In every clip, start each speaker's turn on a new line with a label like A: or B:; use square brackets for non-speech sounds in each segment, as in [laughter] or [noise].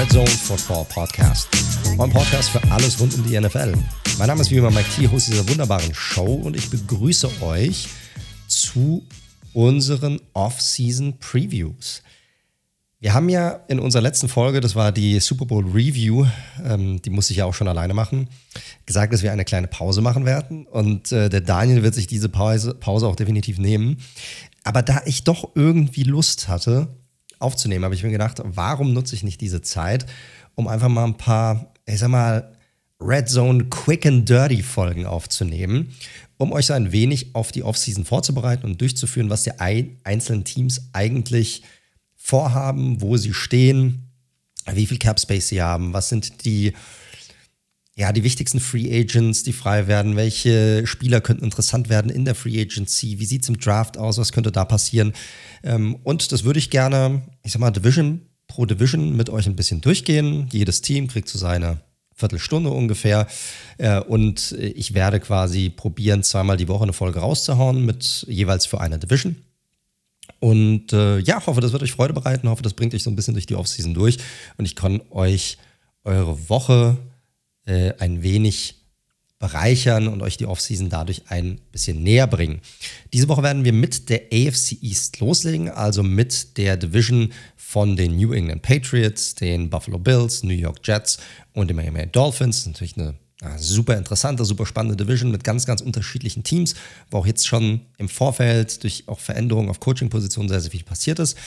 A: Red Zone Football Podcast. Mein Podcast für alles rund um die NFL. Mein Name ist wie immer Mike T, Host dieser wunderbaren Show und ich begrüße euch zu unseren Off-Season Previews. Wir haben ja in unserer letzten Folge, das war die Super Bowl Review, ähm, die muss ich ja auch schon alleine machen, gesagt, dass wir eine kleine Pause machen werden. Und äh, der Daniel wird sich diese Pause, Pause auch definitiv nehmen. Aber da ich doch irgendwie Lust hatte, aufzunehmen, habe ich mir gedacht, warum nutze ich nicht diese Zeit, um einfach mal ein paar, ich sag mal, Red Zone Quick and Dirty Folgen aufzunehmen, um euch so ein wenig auf die Offseason vorzubereiten und durchzuführen, was die einzelnen Teams eigentlich vorhaben, wo sie stehen, wie viel Cap Space sie haben, was sind die ja, die wichtigsten Free Agents, die frei werden, welche Spieler könnten interessant werden in der Free Agency, wie sieht es im Draft aus, was könnte da passieren. Ähm, und das würde ich gerne, ich sag mal, Division pro Division mit euch ein bisschen durchgehen. Jedes Team kriegt so seine Viertelstunde ungefähr. Äh, und ich werde quasi probieren, zweimal die Woche eine Folge rauszuhauen mit jeweils für eine Division. Und äh, ja, hoffe, das wird euch Freude bereiten, hoffe, das bringt euch so ein bisschen durch die Offseason durch und ich kann euch eure Woche äh, ein wenig bereichern und euch die Offseason dadurch ein bisschen näher bringen. Diese Woche werden wir mit der AFC East loslegen, also mit der Division von den New England Patriots, den Buffalo Bills, New York Jets und den Miami Dolphins. Das ist natürlich eine super interessante, super spannende Division mit ganz, ganz unterschiedlichen Teams, wo auch jetzt schon im Vorfeld durch auch Veränderungen auf Coaching-Positionen sehr, sehr viel passiert ist.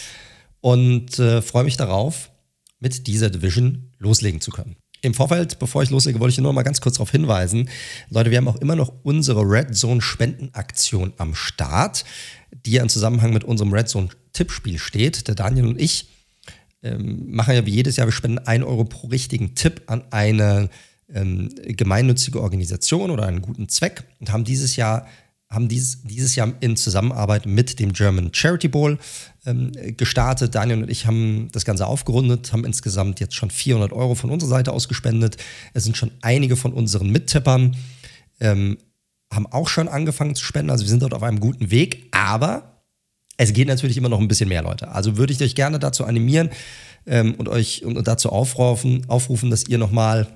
A: Und äh, freue mich darauf, mit dieser Division loslegen zu können. Im Vorfeld, bevor ich loslege, wollte ich nur noch mal ganz kurz darauf hinweisen. Leute, wir haben auch immer noch unsere Red Zone Spendenaktion am Start, die ja im Zusammenhang mit unserem Red Zone Tippspiel steht. Der Daniel und ich ähm, machen ja wie jedes Jahr, wir spenden 1 Euro pro richtigen Tipp an eine ähm, gemeinnützige Organisation oder einen guten Zweck und haben dieses Jahr haben dies, dieses Jahr in Zusammenarbeit mit dem German Charity Bowl ähm, gestartet. Daniel und ich haben das Ganze aufgerundet, haben insgesamt jetzt schon 400 Euro von unserer Seite aus gespendet. Es sind schon einige von unseren Mittippern, ähm, haben auch schon angefangen zu spenden. Also wir sind dort auf einem guten Weg, aber es geht natürlich immer noch ein bisschen mehr, Leute. Also würde ich euch gerne dazu animieren ähm, und euch und dazu aufrufen, aufrufen dass ihr nochmal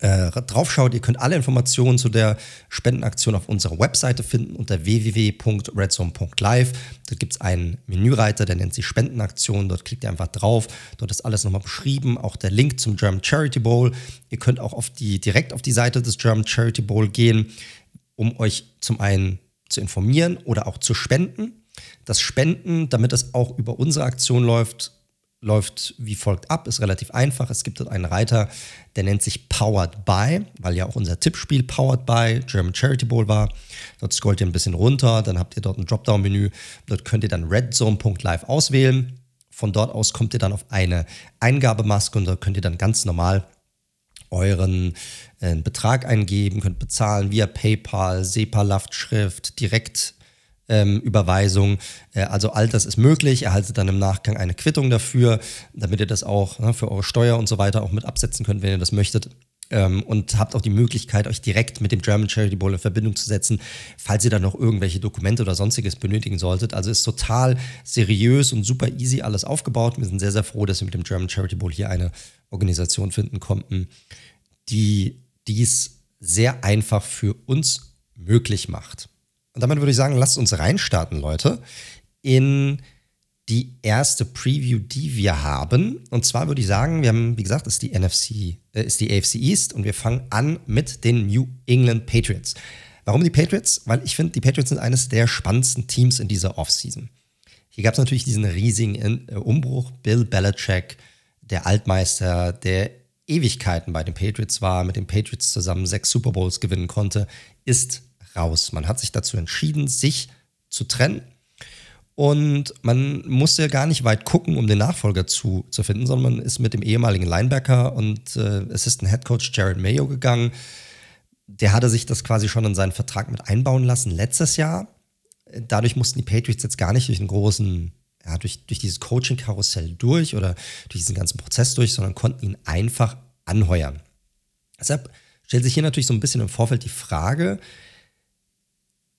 A: äh, draufschaut. Ihr könnt alle Informationen zu der Spendenaktion auf unserer Webseite finden unter www.redzone.live. Dort gibt es einen Menüreiter, der nennt sich Spendenaktion. Dort klickt ihr einfach drauf. Dort ist alles nochmal beschrieben. Auch der Link zum German Charity Bowl. Ihr könnt auch auf die, direkt auf die Seite des German Charity Bowl gehen, um euch zum einen zu informieren oder auch zu spenden. Das Spenden, damit es auch über unsere Aktion läuft, läuft wie folgt ab, ist relativ einfach. Es gibt dort einen Reiter, der nennt sich Powered by, weil ja auch unser Tippspiel Powered by German Charity Bowl war. Dort scrollt ihr ein bisschen runter, dann habt ihr dort ein Dropdown-Menü. Dort könnt ihr dann redzone.live auswählen. Von dort aus kommt ihr dann auf eine Eingabemaske und da könnt ihr dann ganz normal euren äh, Betrag eingeben, könnt bezahlen via PayPal, SEPA-Lastschrift, direkt ähm, Überweisung. Äh, also all das ist möglich. Erhaltet dann im Nachgang eine Quittung dafür, damit ihr das auch ne, für eure Steuer und so weiter auch mit absetzen könnt, wenn ihr das möchtet. Ähm, und habt auch die Möglichkeit, euch direkt mit dem German Charity Bowl in Verbindung zu setzen, falls ihr dann noch irgendwelche Dokumente oder sonstiges benötigen solltet. Also ist total seriös und super easy alles aufgebaut. Wir sind sehr, sehr froh, dass wir mit dem German Charity Bowl hier eine Organisation finden konnten, die dies sehr einfach für uns möglich macht. Und damit würde ich sagen, lasst uns reinstarten, Leute, in die erste Preview, die wir haben. Und zwar würde ich sagen, wir haben, wie gesagt, ist die NFC, äh, ist die AFC East und wir fangen an mit den New England Patriots. Warum die Patriots? Weil ich finde, die Patriots sind eines der spannendsten Teams in dieser Offseason. Hier gab es natürlich diesen riesigen äh, Umbruch. Bill Belichick, der Altmeister, der Ewigkeiten bei den Patriots war, mit den Patriots zusammen sechs Super Bowls gewinnen konnte, ist raus. Man hat sich dazu entschieden, sich zu trennen. Und man musste gar nicht weit gucken, um den Nachfolger zu, zu finden, sondern man ist mit dem ehemaligen Linebacker und äh, Assistant Head Coach Jared Mayo gegangen. Der hatte sich das quasi schon in seinen Vertrag mit einbauen lassen letztes Jahr. Dadurch mussten die Patriots jetzt gar nicht durch einen großen, ja, durch, durch dieses Coaching-Karussell durch oder durch diesen ganzen Prozess durch, sondern konnten ihn einfach anheuern. Deshalb stellt sich hier natürlich so ein bisschen im Vorfeld die Frage,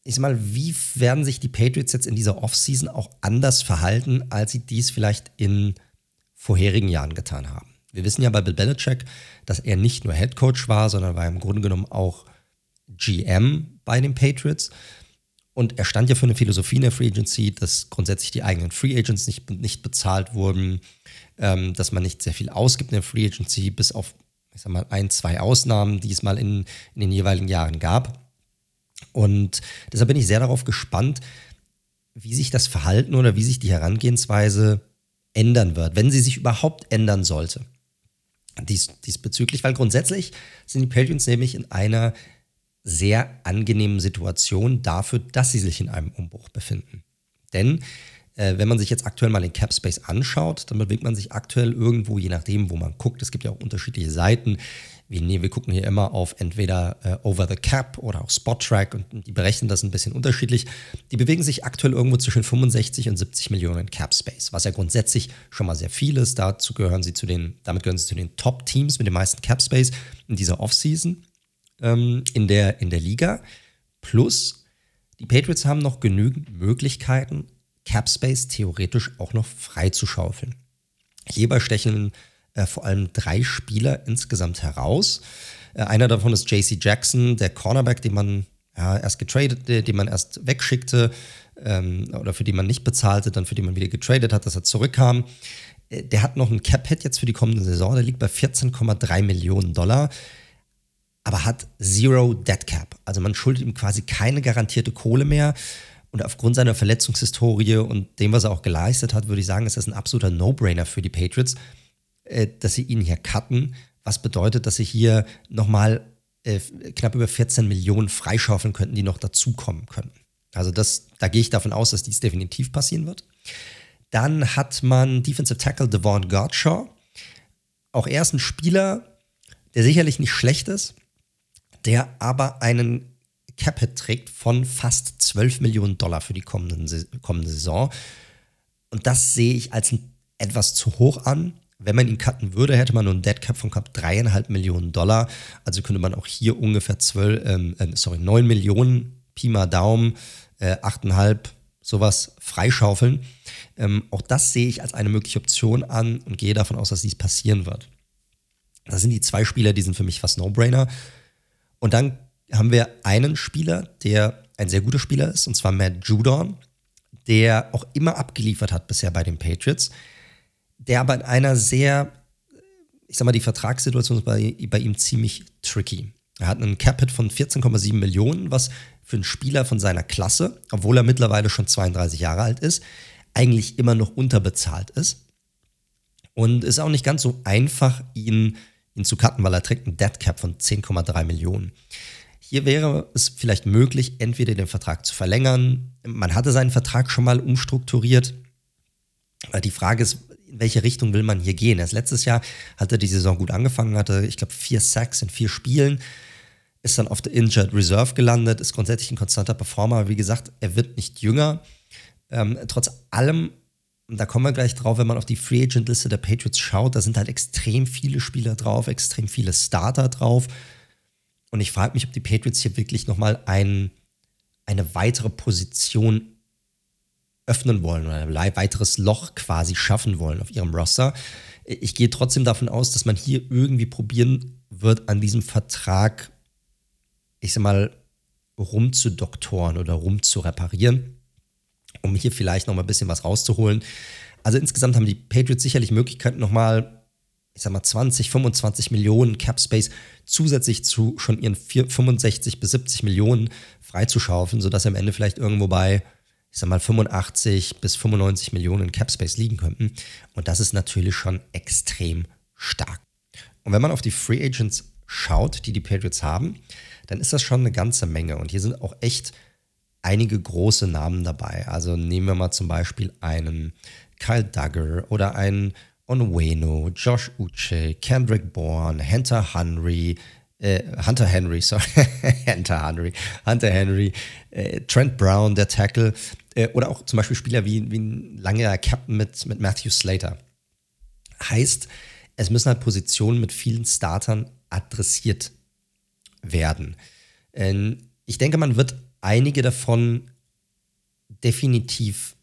A: ich sag mal, wie werden sich die Patriots jetzt in dieser Offseason auch anders verhalten, als sie dies vielleicht in vorherigen Jahren getan haben? Wir wissen ja bei Bill Belichick, dass er nicht nur Head Coach war, sondern war im Grunde genommen auch GM bei den Patriots. Und er stand ja für eine Philosophie in der Free Agency, dass grundsätzlich die eigenen Free Agents nicht, nicht bezahlt wurden, ähm, dass man nicht sehr viel ausgibt in der Free Agency, bis auf, ich sag mal, ein, zwei Ausnahmen, die es mal in, in den jeweiligen Jahren gab. Und deshalb bin ich sehr darauf gespannt, wie sich das Verhalten oder wie sich die Herangehensweise ändern wird, wenn sie sich überhaupt ändern sollte. Dies, diesbezüglich, weil grundsätzlich sind die Patriots nämlich in einer sehr angenehmen Situation dafür, dass sie sich in einem Umbruch befinden. Denn äh, wenn man sich jetzt aktuell mal den Cap Space anschaut, dann bewegt man sich aktuell irgendwo, je nachdem, wo man guckt. Es gibt ja auch unterschiedliche Seiten. Wir, nee, wir gucken hier immer auf entweder äh, Over the Cap oder auch Spot Track und die berechnen das ein bisschen unterschiedlich. Die bewegen sich aktuell irgendwo zwischen 65 und 70 Millionen Cap Space, was ja grundsätzlich schon mal sehr viel ist. Dazu gehören sie zu den, damit gehören sie zu den Top Teams mit dem meisten Cap Space in dieser Offseason ähm, in, der, in der Liga. Plus, die Patriots haben noch genügend Möglichkeiten, Cap Space theoretisch auch noch freizuschaufeln. Hierbei stechen äh, vor allem drei Spieler insgesamt heraus. Äh, einer davon ist JC Jackson, der Cornerback, den man ja, erst getradet, den man erst wegschickte ähm, oder für den man nicht bezahlte, dann für den man wieder getradet hat, dass er zurückkam. Äh, der hat noch einen Cap-Hit jetzt für die kommende Saison, der liegt bei 14,3 Millionen Dollar aber hat Zero Dead Cap. Also man schuldet ihm quasi keine garantierte Kohle mehr. Und aufgrund seiner Verletzungshistorie und dem, was er auch geleistet hat, würde ich sagen, ist das ein absoluter No-Brainer für die Patriots, äh, dass sie ihn hier cutten. Was bedeutet, dass sie hier nochmal äh, knapp über 14 Millionen freischaufeln könnten, die noch dazukommen könnten. Also das, da gehe ich davon aus, dass dies definitiv passieren wird. Dann hat man Defensive Tackle Devon Godshaw. Auch er ist ein Spieler, der sicherlich nicht schlecht ist, der aber einen Capit trägt von fast 12 Millionen Dollar für die kommende, kommende Saison. Und das sehe ich als etwas zu hoch an. Wenn man ihn cutten würde, hätte man nur ein Dead Cap von knapp 3,5 Millionen Dollar. Also könnte man auch hier ungefähr 12, ähm, äh, sorry, 9 Millionen, Pi mal Daumen, äh, 8,5, sowas freischaufeln. Ähm, auch das sehe ich als eine mögliche Option an und gehe davon aus, dass dies passieren wird. Das sind die zwei Spieler, die sind für mich fast No-Brainer. Und dann haben wir einen Spieler, der ein sehr guter Spieler ist, und zwar Matt Judon, der auch immer abgeliefert hat bisher bei den Patriots, der aber in einer sehr, ich sag mal, die Vertragssituation ist bei, bei ihm ziemlich tricky. Er hat einen Capit von 14,7 Millionen, was für einen Spieler von seiner Klasse, obwohl er mittlerweile schon 32 Jahre alt ist, eigentlich immer noch unterbezahlt ist. Und ist auch nicht ganz so einfach, ihn ihn zu cutten, weil er trägt einen Dead Cap von 10,3 Millionen. Hier wäre es vielleicht möglich, entweder den Vertrag zu verlängern. Man hatte seinen Vertrag schon mal umstrukturiert. Die Frage ist, in welche Richtung will man hier gehen? Erst letztes Jahr hat er die Saison gut angefangen, hatte, ich glaube, vier Sacks in vier Spielen, ist dann auf der Injured Reserve gelandet, ist grundsätzlich ein konstanter Performer. Wie gesagt, er wird nicht jünger. Ähm, trotz allem da kommen wir gleich drauf, wenn man auf die Free Agent Liste der Patriots schaut, da sind halt extrem viele Spieler drauf, extrem viele Starter drauf. Und ich frage mich, ob die Patriots hier wirklich nochmal ein, eine weitere Position öffnen wollen oder ein weiteres Loch quasi schaffen wollen auf ihrem Roster. Ich gehe trotzdem davon aus, dass man hier irgendwie probieren wird, an diesem Vertrag, ich sag mal, rumzudoktoren oder rumzureparieren um hier vielleicht noch mal ein bisschen was rauszuholen. Also insgesamt haben die Patriots sicherlich Möglichkeiten, nochmal, ich sag mal, 20, 25 Millionen Cap Space zusätzlich zu schon ihren 4, 65 bis 70 Millionen freizuschaufeln, sodass sie am Ende vielleicht irgendwo bei, ich sag mal, 85 bis 95 Millionen Cap Space liegen könnten. Und das ist natürlich schon extrem stark. Und wenn man auf die Free Agents schaut, die die Patriots haben, dann ist das schon eine ganze Menge. Und hier sind auch echt einige große Namen dabei. Also nehmen wir mal zum Beispiel einen Kyle Duggar oder einen Onweno, Josh Uche, Kendrick Bourne, Hunter Henry, äh, Hunter Henry, sorry, [laughs] Hunter Henry, Hunter Henry, äh, Trent Brown, der Tackle, äh, oder auch zum Beispiel Spieler wie, wie ein langer Captain mit, mit Matthew Slater. Heißt, es müssen halt Positionen mit vielen Startern adressiert werden. Ähm, ich denke, man wird einige davon definitiv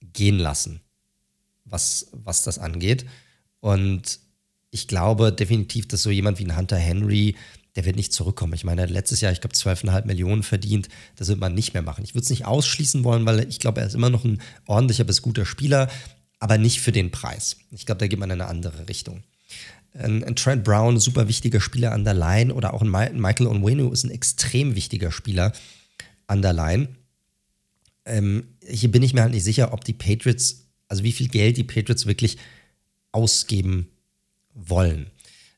A: gehen lassen, was, was das angeht. Und ich glaube definitiv, dass so jemand wie ein Hunter Henry, der wird nicht zurückkommen. Ich meine, letztes Jahr, ich glaube, 12,5 Millionen verdient. Das wird man nicht mehr machen. Ich würde es nicht ausschließen wollen, weil ich glaube, er ist immer noch ein ordentlicher bis guter Spieler, aber nicht für den Preis. Ich glaube, da geht man in eine andere Richtung. Ein, ein Trent Brown, super wichtiger Spieler an der Line oder auch ein Michael Onwenu ist ein extrem wichtiger Spieler an der Line. Ähm, hier bin ich mir halt nicht sicher, ob die Patriots, also wie viel Geld die Patriots wirklich ausgeben wollen.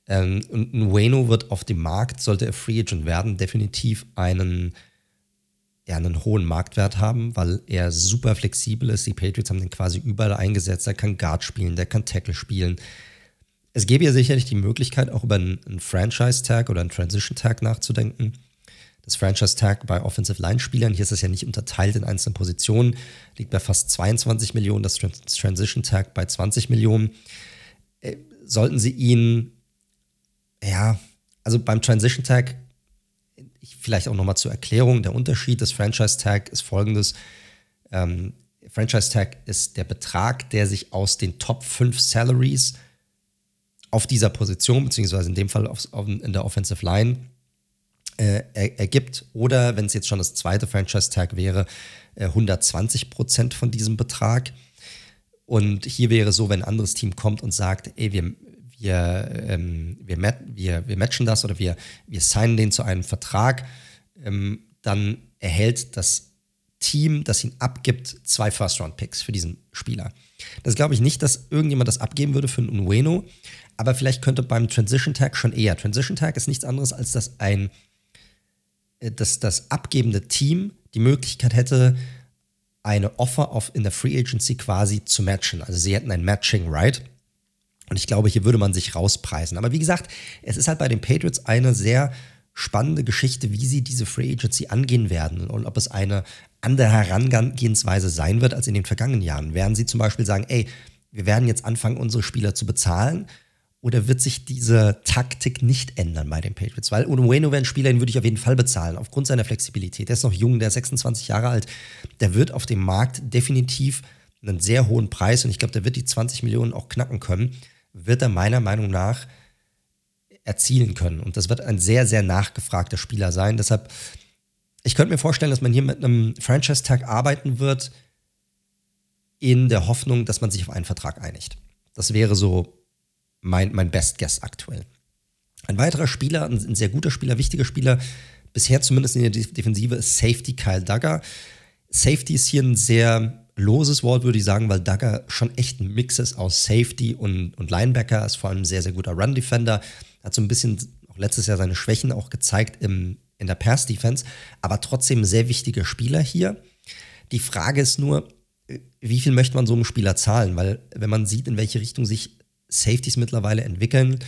A: Ähm, und ein Wayno wird auf dem Markt, sollte er Free Agent werden, definitiv einen, ja, einen hohen Marktwert haben, weil er super flexibel ist. Die Patriots haben den quasi überall eingesetzt. Er kann Guard spielen, der kann Tackle spielen. Es gäbe ja sicherlich die Möglichkeit, auch über einen, einen Franchise-Tag oder einen Transition-Tag nachzudenken. Das Franchise-Tag bei Offensive-Line-Spielern, hier ist es ja nicht unterteilt in einzelne Positionen, liegt bei fast 22 Millionen, das Transition-Tag bei 20 Millionen. Äh, sollten Sie ihn, ja, also beim Transition Tag, vielleicht auch nochmal zur Erklärung, der Unterschied des Franchise Tag ist folgendes. Ähm, Franchise Tag ist der Betrag, der sich aus den Top 5 Salaries auf dieser Position, beziehungsweise in dem Fall auf, auf, in der Offensive Line, äh, er, ergibt. Oder wenn es jetzt schon das zweite Franchise Tag wäre, äh, 120 Prozent von diesem Betrag. Und hier wäre so, wenn ein anderes Team kommt und sagt, ey, wir, wir, ähm, wir, wir, wir matchen das oder wir, wir signen den zu einem Vertrag, ähm, dann erhält das Team, das ihn abgibt, zwei First-Round-Picks für diesen Spieler. Das glaube ich nicht, dass irgendjemand das abgeben würde für einen Ueno, aber vielleicht könnte beim Transition Tag schon eher. Transition Tag ist nichts anderes, als dass ein äh, dass das abgebende Team die Möglichkeit hätte, eine Offer auf, in der Free Agency quasi zu matchen. Also sie hätten ein Matching Right. Und ich glaube, hier würde man sich rauspreisen. Aber wie gesagt, es ist halt bei den Patriots eine sehr spannende Geschichte, wie sie diese Free Agency angehen werden und ob es eine andere Herangehensweise sein wird als in den vergangenen Jahren. Werden sie zum Beispiel sagen, ey, wir werden jetzt anfangen, unsere Spieler zu bezahlen oder wird sich diese Taktik nicht ändern bei den Patriots? Weil Ueno wäre ein Spieler, den würde ich auf jeden Fall bezahlen, aufgrund seiner Flexibilität. Der ist noch jung, der ist 26 Jahre alt. Der wird auf dem Markt definitiv einen sehr hohen Preis und ich glaube, der wird die 20 Millionen auch knacken können. Wird er meiner Meinung nach erzielen können. Und das wird ein sehr, sehr nachgefragter Spieler sein. Deshalb, ich könnte mir vorstellen, dass man hier mit einem Franchise-Tag arbeiten wird, in der Hoffnung, dass man sich auf einen Vertrag einigt. Das wäre so mein, mein Best Guess aktuell. Ein weiterer Spieler, ein, ein sehr guter Spieler, wichtiger Spieler, bisher zumindest in der Defensive, ist Safety Kyle Duggar. Safety ist hier ein sehr loses Wort, würde ich sagen, weil Duggar schon echt ein Mix ist aus Safety und, und Linebacker, ist vor allem ein sehr, sehr guter Run-Defender, hat so ein bisschen auch letztes Jahr seine Schwächen auch gezeigt im, in der Pass-Defense, aber trotzdem sehr wichtiger Spieler hier. Die Frage ist nur, wie viel möchte man so einem Spieler zahlen? Weil, wenn man sieht, in welche Richtung sich Safeties mittlerweile entwickeln.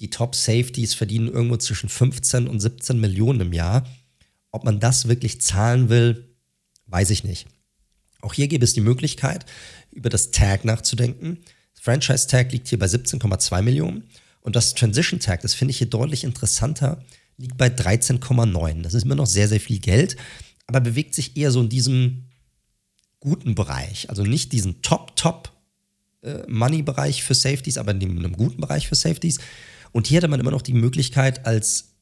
A: Die Top Safeties verdienen irgendwo zwischen 15 und 17 Millionen im Jahr. Ob man das wirklich zahlen will, weiß ich nicht. Auch hier gäbe es die Möglichkeit, über das Tag nachzudenken. Franchise Tag liegt hier bei 17,2 Millionen und das Transition Tag, das finde ich hier deutlich interessanter, liegt bei 13,9. Das ist immer noch sehr, sehr viel Geld, aber bewegt sich eher so in diesem guten Bereich. Also nicht diesen Top, Top äh, für Safeties, aber in einem guten Bereich für Safeties. Und hier hatte man immer noch die Möglichkeit, als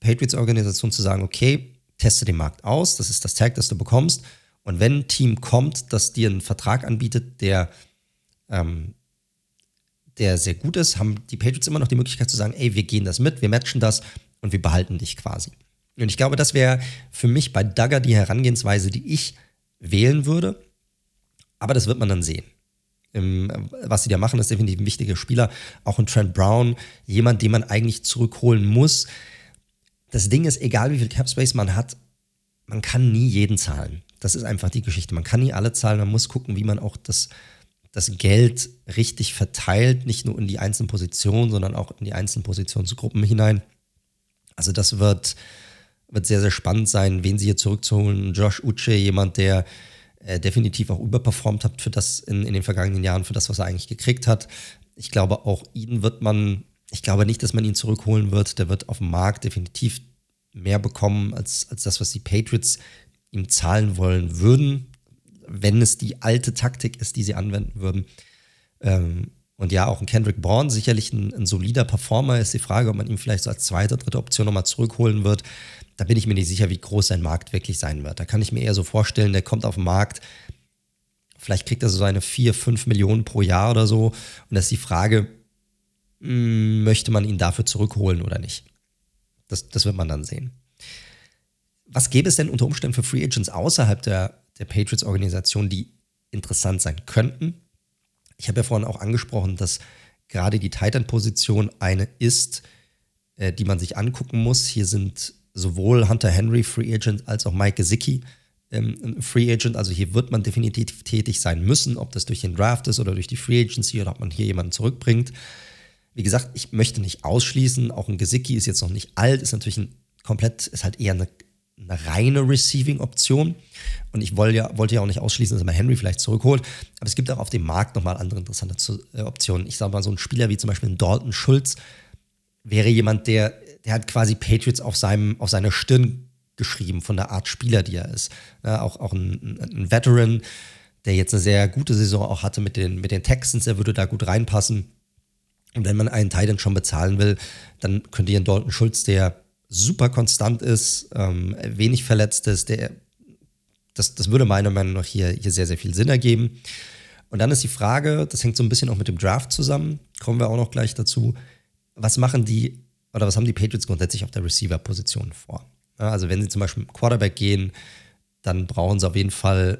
A: Patriots-Organisation zu sagen, okay, teste den Markt aus, das ist das Tag, das du bekommst. Und wenn ein Team kommt, das dir einen Vertrag anbietet, der, ähm, der sehr gut ist, haben die Patriots immer noch die Möglichkeit zu sagen, ey, wir gehen das mit, wir matchen das und wir behalten dich quasi. Und ich glaube, das wäre für mich bei Duggar die Herangehensweise, die ich wählen würde. Aber das wird man dann sehen was sie da machen, ist definitiv ein wichtiger Spieler. Auch ein Trent Brown, jemand, den man eigentlich zurückholen muss. Das Ding ist, egal wie viel Cap Space man hat, man kann nie jeden zahlen. Das ist einfach die Geschichte. Man kann nie alle zahlen. Man muss gucken, wie man auch das, das Geld richtig verteilt, nicht nur in die einzelnen Positionen, sondern auch in die einzelnen Positionsgruppen hinein. Also das wird, wird sehr, sehr spannend sein, wen sie hier zurückzuholen. Josh Uche, jemand, der äh, definitiv auch überperformt hat für das in, in den vergangenen Jahren, für das, was er eigentlich gekriegt hat. Ich glaube, auch ihn wird man, ich glaube nicht, dass man ihn zurückholen wird. Der wird auf dem Markt definitiv mehr bekommen als, als das, was die Patriots ihm zahlen wollen würden, wenn es die alte Taktik ist, die sie anwenden würden. Ähm, Und ja, auch ein Kendrick Bourne, sicherlich ein, ein, solider Performer, ist die Frage, ob man ihn vielleicht so als zweite, dritte Option nochmal zurückholen wird. Da bin ich mir nicht sicher, wie groß sein Markt wirklich sein wird. Da kann ich mir eher so vorstellen, der kommt auf den Markt, vielleicht kriegt er so seine 4, 5 Millionen pro Jahr oder so. Und das ist die Frage, hm, möchte man ihn dafür zurückholen oder nicht? Das, das wird man dann sehen. Was gäbe es denn unter Umständen für Free Agents außerhalb der, der Patriots-Organisation, die interessant sein könnten? Ich habe ja vorhin auch angesprochen, dass gerade die Titan-Position eine ist, äh, die man sich angucken muss. Hier sind sowohl Hunter Henry Free Agent als auch Mike Gesicki ähm, Free Agent. Also hier wird man definitiv tätig sein müssen, ob das durch den Draft ist oder durch die Free Agency oder ob man hier jemanden zurückbringt. Wie gesagt, ich möchte nicht ausschließen, auch ein Gesicki ist jetzt noch nicht alt, ist natürlich ein komplett, ist halt eher eine, eine reine Receiving-Option. Und ich wollte ja, wollte ja auch nicht ausschließen, dass man Henry vielleicht zurückholt. Aber es gibt auch auf dem Markt nochmal andere interessante äh, Optionen. Ich sage mal, so ein Spieler wie zum Beispiel ein Dalton Schulz wäre jemand, der, der hat quasi Patriots auf, seinem, auf seiner Stirn geschrieben, von der Art Spieler, die er ist. Ja, auch auch ein, ein Veteran, der jetzt eine sehr gute Saison auch hatte mit den, mit den Texans, der würde da gut reinpassen. Und wenn man einen Titan schon bezahlen will, dann könnte ihr einen Dalton Schulz, der super konstant ist, ähm, wenig verletzt ist, der, das, das würde meiner Meinung nach hier, hier sehr, sehr viel Sinn ergeben. Und dann ist die Frage, das hängt so ein bisschen auch mit dem Draft zusammen, kommen wir auch noch gleich dazu, was machen die oder was haben die Patriots grundsätzlich auf der Receiver-Position vor? Also wenn sie zum Beispiel Quarterback gehen, dann brauchen sie auf jeden Fall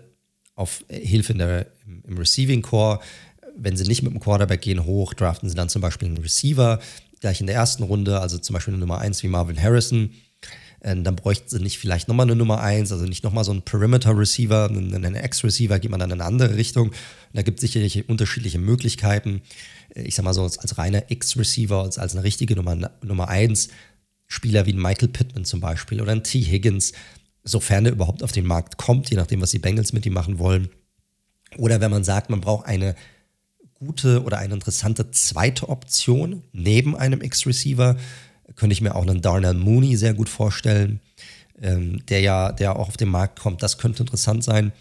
A: auf Hilfe in der, im Receiving Core wenn sie nicht mit dem Quarterback gehen hoch, draften sie dann zum Beispiel einen Receiver gleich in der ersten Runde, also zum Beispiel eine Nummer 1 wie Marvin Harrison. Ähm, dann bräuchten sie nicht vielleicht nochmal eine Nummer 1, also nicht nochmal so einen Perimeter-Receiver, einen, einen X-Receiver, geht man dann in eine andere Richtung. Und da gibt es sicherlich unterschiedliche Möglichkeiten. Äh, ich sag mal so, als, als reiner X-Receiver, als, als eine richtige Nummer, Nummer 1, Spieler wie ein Michael Pittman zum Beispiel oder ein T. Higgins, sofern er überhaupt auf den Markt kommt, je nachdem, was die Bengals mit ihm machen wollen. Oder wenn man sagt, man braucht eine gute oder eine interessante zweite Option neben einem X-Receiver. Könnte ich mir auch einen Darnell Mooney sehr gut vorstellen, ähm, der ja der auch auf den Markt kommt. Das könnte interessant sein.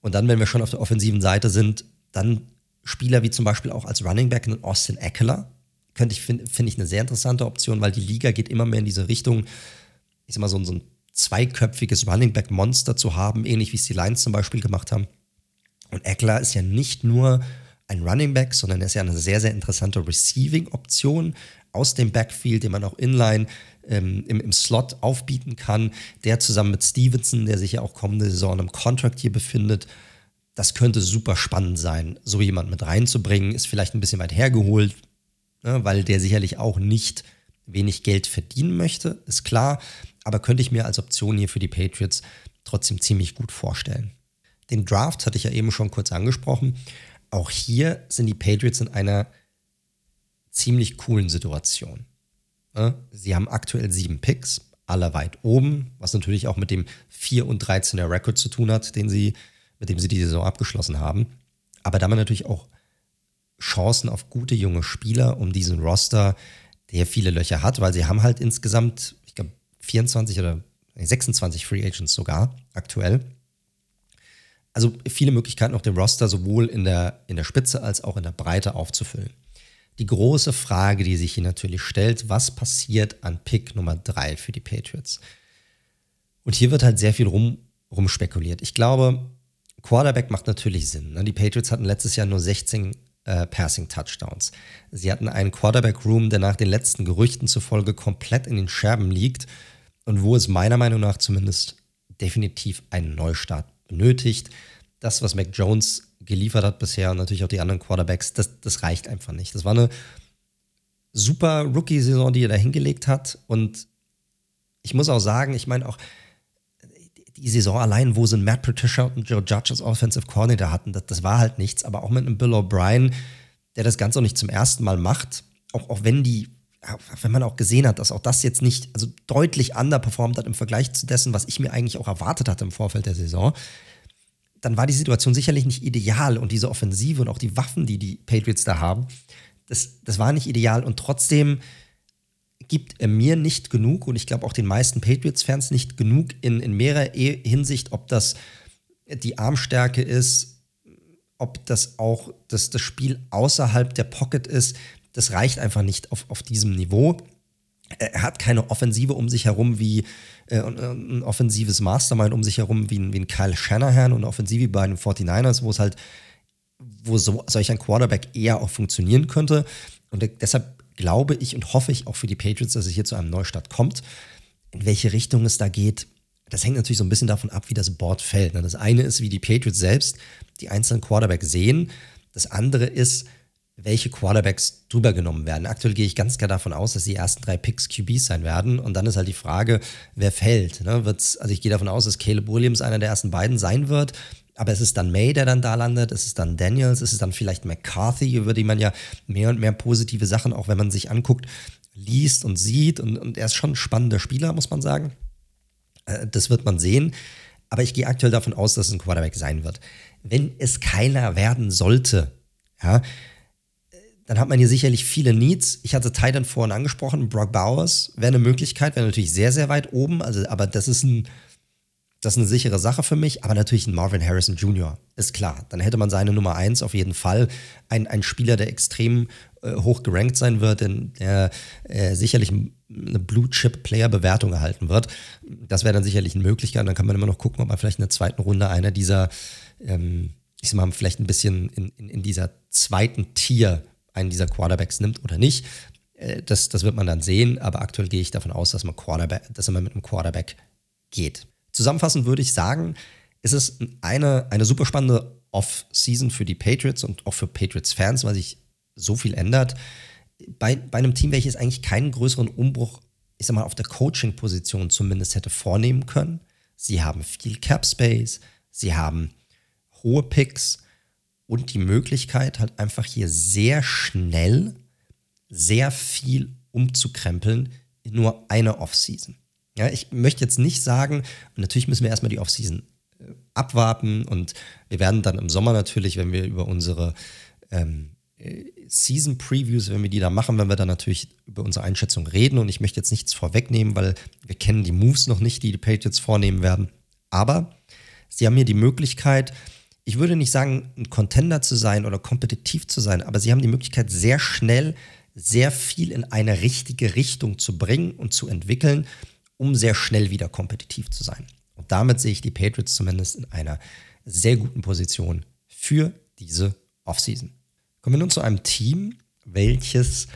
A: Und dann, wenn wir schon auf der offensiven Seite sind, dann Spieler wie zum Beispiel auch als Running Back einen Austin Eckler. Könnte ich, finde find ich eine sehr interessante Option, weil die Liga geht immer mehr in diese Richtung, ich sag mal, so, so ein zweiköpfiges Running Back Monster zu haben, ähnlich wie es die Lions zum Beispiel gemacht haben. Und Eckler ist ja nicht nur ein Running Back, sondern er ist ja eine sehr, sehr interessante Receiving-Option aus dem Backfield, den man auch inline ähm, im, im Slot aufbieten kann. Der zusammen mit Stevenson, der sich ja auch kommende Saison im Contract hier befindet, das könnte super spannend sein, so jemand mit reinzubringen. Ist vielleicht ein bisschen weit hergeholt, ne, weil der sicherlich auch nicht wenig Geld verdienen möchte, ist klar. Aber könnte ich mir als Option hier für die Patriots trotzdem ziemlich gut vorstellen. Den Draft hatte ich ja eben schon kurz angesprochen auch hier sind die Patriots in einer ziemlich coolen Situation. Sie haben aktuell sieben Picks, alle weit oben, was natürlich auch mit dem 4 und 13er Rekord zu tun hat, den sie, mit dem sie die Saison abgeschlossen haben. Aber da haben wir natürlich auch Chancen auf gute junge Spieler, um diesen Roster, der viele Löcher hat, weil sie haben halt insgesamt, ich glaube, 24 oder 26 Free Agents sogar aktuell also viele Möglichkeiten, auch den Roster sowohl in der, in der Spitze als auch in der Breite aufzufüllen. Die große Frage, die sich hier natürlich stellt, was passiert an Pick Nummer 3 für die Patriots? Und hier wird halt sehr viel rum, rumspekuliert. Ich glaube, Quarterback macht natürlich Sinn. Ne? Die Patriots hatten letztes Jahr nur 16 äh, Passing Touchdowns. Sie hatten einen Quarterback Room, der nach den letzten Gerüchten zufolge komplett in den Scherben liegt und wo es meiner Meinung nach zumindest definitiv einen Neustart benötigt. Das, was Mac Jones geliefert hat bisher und natürlich auch die anderen Quarterbacks, das, das reicht einfach nicht. Das war eine super Rookie-Saison, die er da hingelegt hat. Und ich muss auch sagen, ich meine auch, die Saison allein, wo sie Matt Patricia und Joe Judge als Offensive Coordinator hatten, das, das war halt nichts. Aber auch mit einem Bill O'Brien, der das Ganze auch nicht zum ersten Mal macht, auch, auch wenn die wenn man auch gesehen hat, dass auch das jetzt nicht, also deutlich underperformt hat im Vergleich zu dessen, was ich mir eigentlich auch erwartet hatte im Vorfeld der Saison, dann war die Situation sicherlich nicht ideal und diese Offensive und auch die Waffen, die die Patriots da haben, das, das war nicht ideal und trotzdem gibt er mir nicht genug und ich glaube auch den meisten Patriots-Fans nicht genug in, in mehrer Hinsicht, ob das die Armstärke ist, ob das auch das, das Spiel außerhalb der Pocket ist. Das reicht einfach nicht auf, auf diesem Niveau. Er hat keine Offensive um sich herum wie äh, ein offensives Mastermind um sich herum wie wie ein Kyle Shanahan und Offensive bei den 49ers, wo es halt, wo so, solch ein Quarterback eher auch funktionieren könnte. Und deshalb glaube ich und hoffe ich auch für die Patriots, dass es hier zu einem Neustart kommt. In welche Richtung es da geht, das hängt natürlich so ein bisschen davon ab, wie das Board fällt. Das eine ist, wie die Patriots selbst die einzelnen Quarterbacks sehen. Das andere ist, welche Quarterbacks drüber genommen werden. Aktuell gehe ich ganz klar davon aus, dass die ersten drei Picks QBs sein werden. Und dann ist halt die Frage, wer fällt. Ne? also ich gehe davon aus, dass Caleb Williams einer der ersten beiden sein wird. Aber es ist dann May, der dann da landet, es ist dann Daniels, es ist dann vielleicht McCarthy, über die man ja mehr und mehr positive Sachen, auch wenn man sich anguckt, liest und sieht. Und, und er ist schon ein spannender Spieler, muss man sagen. Äh, das wird man sehen. Aber ich gehe aktuell davon aus, dass es ein Quarterback sein wird. Wenn es keiner werden sollte, ja, dann hat man hier sicherlich viele Needs. Ich hatte Titan vorhin angesprochen, Brock Bowers wäre eine Möglichkeit, wäre natürlich sehr, sehr weit oben. Also, aber das ist, ein, das ist eine sichere Sache für mich. Aber natürlich ein Marvin Harrison Jr. ist klar. Dann hätte man seine Nummer eins auf jeden Fall. Ein, ein Spieler, der extrem äh, hoch gerankt sein wird, denn der äh, sicherlich eine Blue-Chip-Player-Bewertung erhalten wird. Das wäre dann sicherlich eine Möglichkeit. Dann kann man immer noch gucken, ob man vielleicht in der zweiten Runde einer dieser, ähm, ich sag mal, vielleicht ein bisschen in, in, in dieser zweiten Tier einen dieser Quarterbacks nimmt oder nicht. Äh, das, das wird man dann sehen, aber aktuell gehe ich davon aus, dass man, Quarterback, dass man mit einem Quarterback geht. Zusammenfassend würde ich sagen, es ist eine, eine super spannende Off-Season für die Patriots und auch für Patriots-Fans, weil sich so viel ändert. Bei, bei einem Team, welches eigentlich keinen größeren Umbruch, ich sag mal, auf der Coaching-Position zumindest hätte vornehmen können. Sie haben viel Cap Space, sie haben hohe Picks und die Möglichkeit, halt einfach hier sehr schnell sehr viel umzukrempeln in nur eine Offseason. Ja, ich möchte jetzt nicht sagen, und natürlich müssen wir erstmal die Offseason äh, abwarten und wir werden dann im Sommer natürlich, wenn wir über unsere ähm, äh, Season Previews, wenn wir die da machen, wenn wir dann natürlich über unsere Einschätzung reden und ich möchte jetzt nichts vorwegnehmen, weil wir kennen die Moves noch nicht, die die Patriots vornehmen werden. Aber sie haben hier die Möglichkeit, ich würde nicht sagen, ein Contender zu sein oder kompetitiv zu sein, aber sie haben die Möglichkeit, sehr schnell sehr viel in eine richtige Richtung zu bringen und zu entwickeln, um sehr schnell wieder kompetitiv zu sein. Und damit sehe ich die Patriots zumindest in einer sehr guten Position für diese Offseason. Kommen wir nun zu einem Team, welches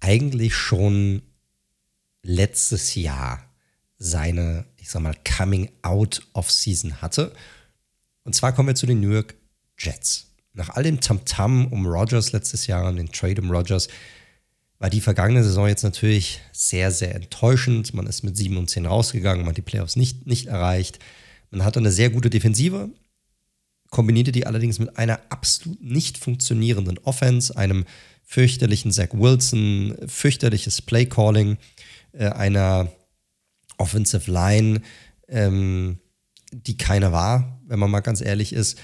A: eigentlich schon letztes Jahr seine, ich sag mal, Coming-out-Off-Season hatte und zwar kommen wir zu den New York Jets. Nach all dem Tamtam -Tam um Rogers letztes Jahr und den Trade um Rogers war die vergangene Saison jetzt natürlich sehr, sehr enttäuschend. Man ist mit 7 und 10 rausgegangen, man hat die Playoffs nicht, nicht erreicht. Man hatte eine sehr gute Defensive, kombinierte die allerdings mit einer absolut nicht funktionierenden Offense, einem fürchterlichen Zach Wilson, fürchterliches Playcalling, äh, einer Offensive Line, ähm, die keine war, wenn man mal ganz ehrlich ist.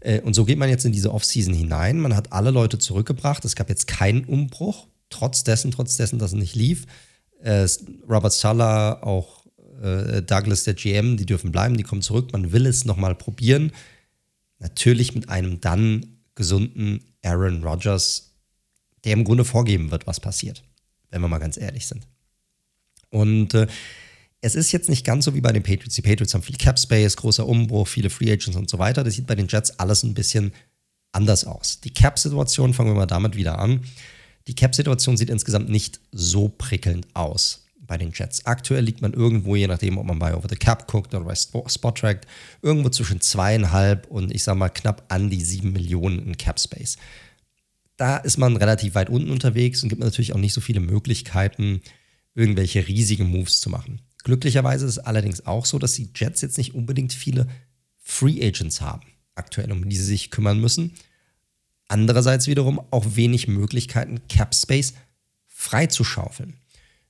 A: Äh, und so geht man jetzt in diese Offseason hinein. Man hat alle Leute zurückgebracht. Es gab jetzt keinen Umbruch, trotz dessen, trotz dessen, dass es nicht lief. Äh, Robert Sala, auch äh, Douglas, der GM, die dürfen bleiben, die kommen zurück. Man will es nochmal probieren. Natürlich mit einem dann gesunden Aaron Rodgers, der im Grunde vorgeben wird, was passiert, wenn wir mal ganz ehrlich sind. Und es ist jetzt nicht ganz so wie bei den Patriots. Die Patriots haben viel Cap Space, großer Umbruch, viele Free Agents und so weiter. Das sieht bei den Jets alles ein bisschen anders aus. Die Cap-Situation, fangen wir mal damit wieder an. Die Cap-Situation sieht insgesamt nicht so prickelnd aus bei den Jets. Aktuell liegt man irgendwo, je nachdem, ob man bei Over the Cap guckt oder bei Spot-Track, irgendwo zwischen zweieinhalb und ich sag mal knapp an die sieben Millionen in Cap Space. Da ist man relativ weit unten unterwegs und gibt natürlich auch nicht so viele Möglichkeiten, irgendwelche riesigen Moves zu machen. Glücklicherweise ist es allerdings auch so, dass die Jets jetzt nicht unbedingt viele Free Agents haben, aktuell, um die sie sich kümmern müssen. Andererseits wiederum auch wenig Möglichkeiten, Cap Space freizuschaufeln.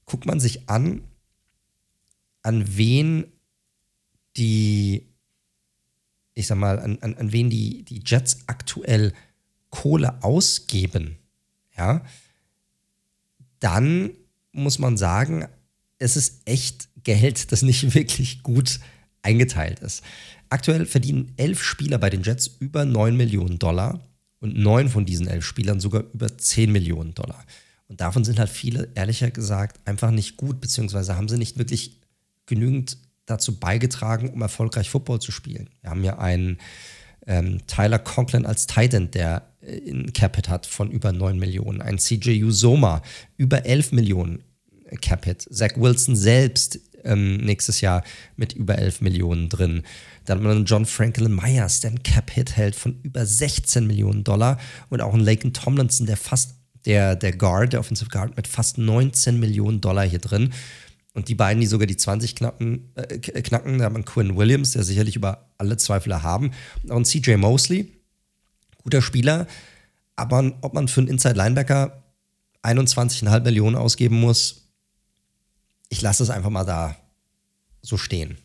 A: Guckt man sich an, an wen die, ich sag mal, an, an, an wen die, die Jets aktuell Kohle ausgeben, ja, dann muss man sagen, es ist echt Geld, das nicht [laughs] wirklich gut eingeteilt ist. Aktuell verdienen elf Spieler bei den Jets über 9 Millionen Dollar und neun von diesen elf Spielern sogar über 10 Millionen Dollar. Und davon sind halt viele, ehrlicher gesagt, einfach nicht gut, beziehungsweise haben sie nicht wirklich genügend dazu beigetragen, um erfolgreich Football zu spielen. Wir haben ja einen ähm, Tyler Conklin als Titan, der äh, ein Capit hat von über 9 Millionen, ein CJ Usoma über 11 Millionen Capit, Zach Wilson selbst ähm, nächstes Jahr mit über 11 Millionen drin. Dann hat man John Franklin Myers, der ein Cap-Hit hält von über 16 Millionen Dollar und auch einen Laken Tomlinson, der fast der, der Guard, der Offensive Guard mit fast 19 Millionen Dollar hier drin. Und die beiden, die sogar die 20 knacken, äh, knacken, da hat man Quinn Williams, der sicherlich über alle Zweifel haben. Und CJ Mosley, guter Spieler, aber ob man für einen Inside Linebacker 21,5 Millionen ausgeben muss, ich lasse es einfach mal da so stehen.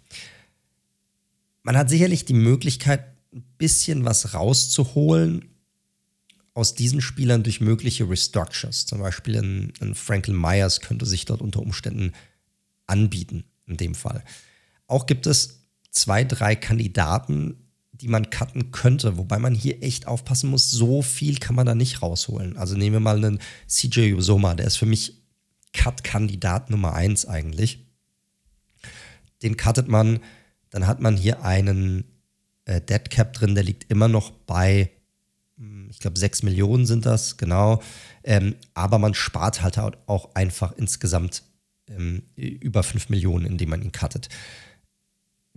A: Man hat sicherlich die Möglichkeit, ein bisschen was rauszuholen aus diesen Spielern durch mögliche Restructures. Zum Beispiel ein, ein Franklin Myers könnte sich dort unter Umständen anbieten, in dem Fall. Auch gibt es zwei, drei Kandidaten, die man cutten könnte, wobei man hier echt aufpassen muss, so viel kann man da nicht rausholen. Also nehmen wir mal einen CJ Usoma, der ist für mich Cut-Kandidat Nummer eins eigentlich. Den cuttet man, dann hat man hier einen äh, Dead Cap drin, der liegt immer noch bei, hm, ich glaube, 6 Millionen sind das, genau. Ähm, aber man spart halt auch einfach insgesamt ähm, über 5 Millionen, indem man ihn cuttet.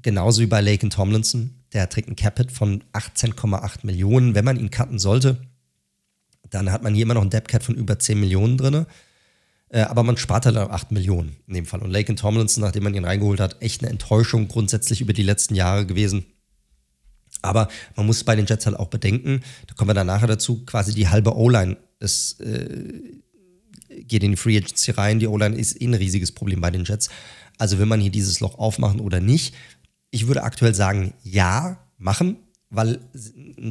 A: Genauso wie bei Laken Tomlinson. Der trägt ein Capit von 18,8 Millionen. Wenn man ihn cutten sollte, dann hat man hier immer noch ein Dead Cap von über 10 Millionen drin. Äh, aber man spart halt 8 Millionen in dem Fall. Und Laken Tomlinson, nachdem man ihn reingeholt hat, echt eine Enttäuschung grundsätzlich über die letzten Jahre gewesen. Aber man muss bei den Jets halt auch bedenken, da kommen wir dann nachher dazu, quasi die halbe O-Line äh, geht in die Free Agency rein. Die O-Line ist eh ein riesiges Problem bei den Jets. Also will man hier dieses Loch aufmachen oder nicht? Ich würde aktuell sagen, ja, machen, weil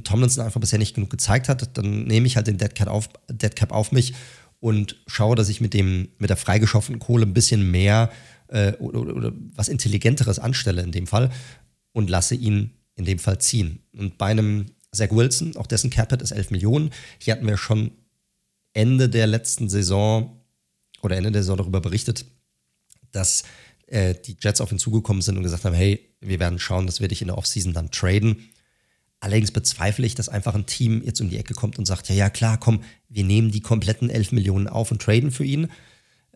A: Tomlinson einfach bisher nicht genug gezeigt hat. Dann nehme ich halt den Dead Cap auf, Dead Cap auf mich und schaue, dass ich mit, dem, mit der freigeschaffenen Kohle ein bisschen mehr äh, oder, oder, oder, was Intelligenteres anstelle in dem Fall und lasse ihn in dem Fall ziehen. Und bei einem Zach Wilson, auch dessen Capit ist 11 Millionen, hier hatten wir schon Ende der letzten Saison oder Ende der Saison darüber berichtet, dass äh, die Jets auf ihn zugekommen sind und gesagt haben, hey, wir werden schauen, dass wir dich in der Offseason dann traden. Allerdings bezweifle ich, dass einfach ein Team jetzt um die Ecke kommt und sagt, ja, ja, klar, komm, wir nehmen die kompletten 11 Millionen auf und traden für ihn.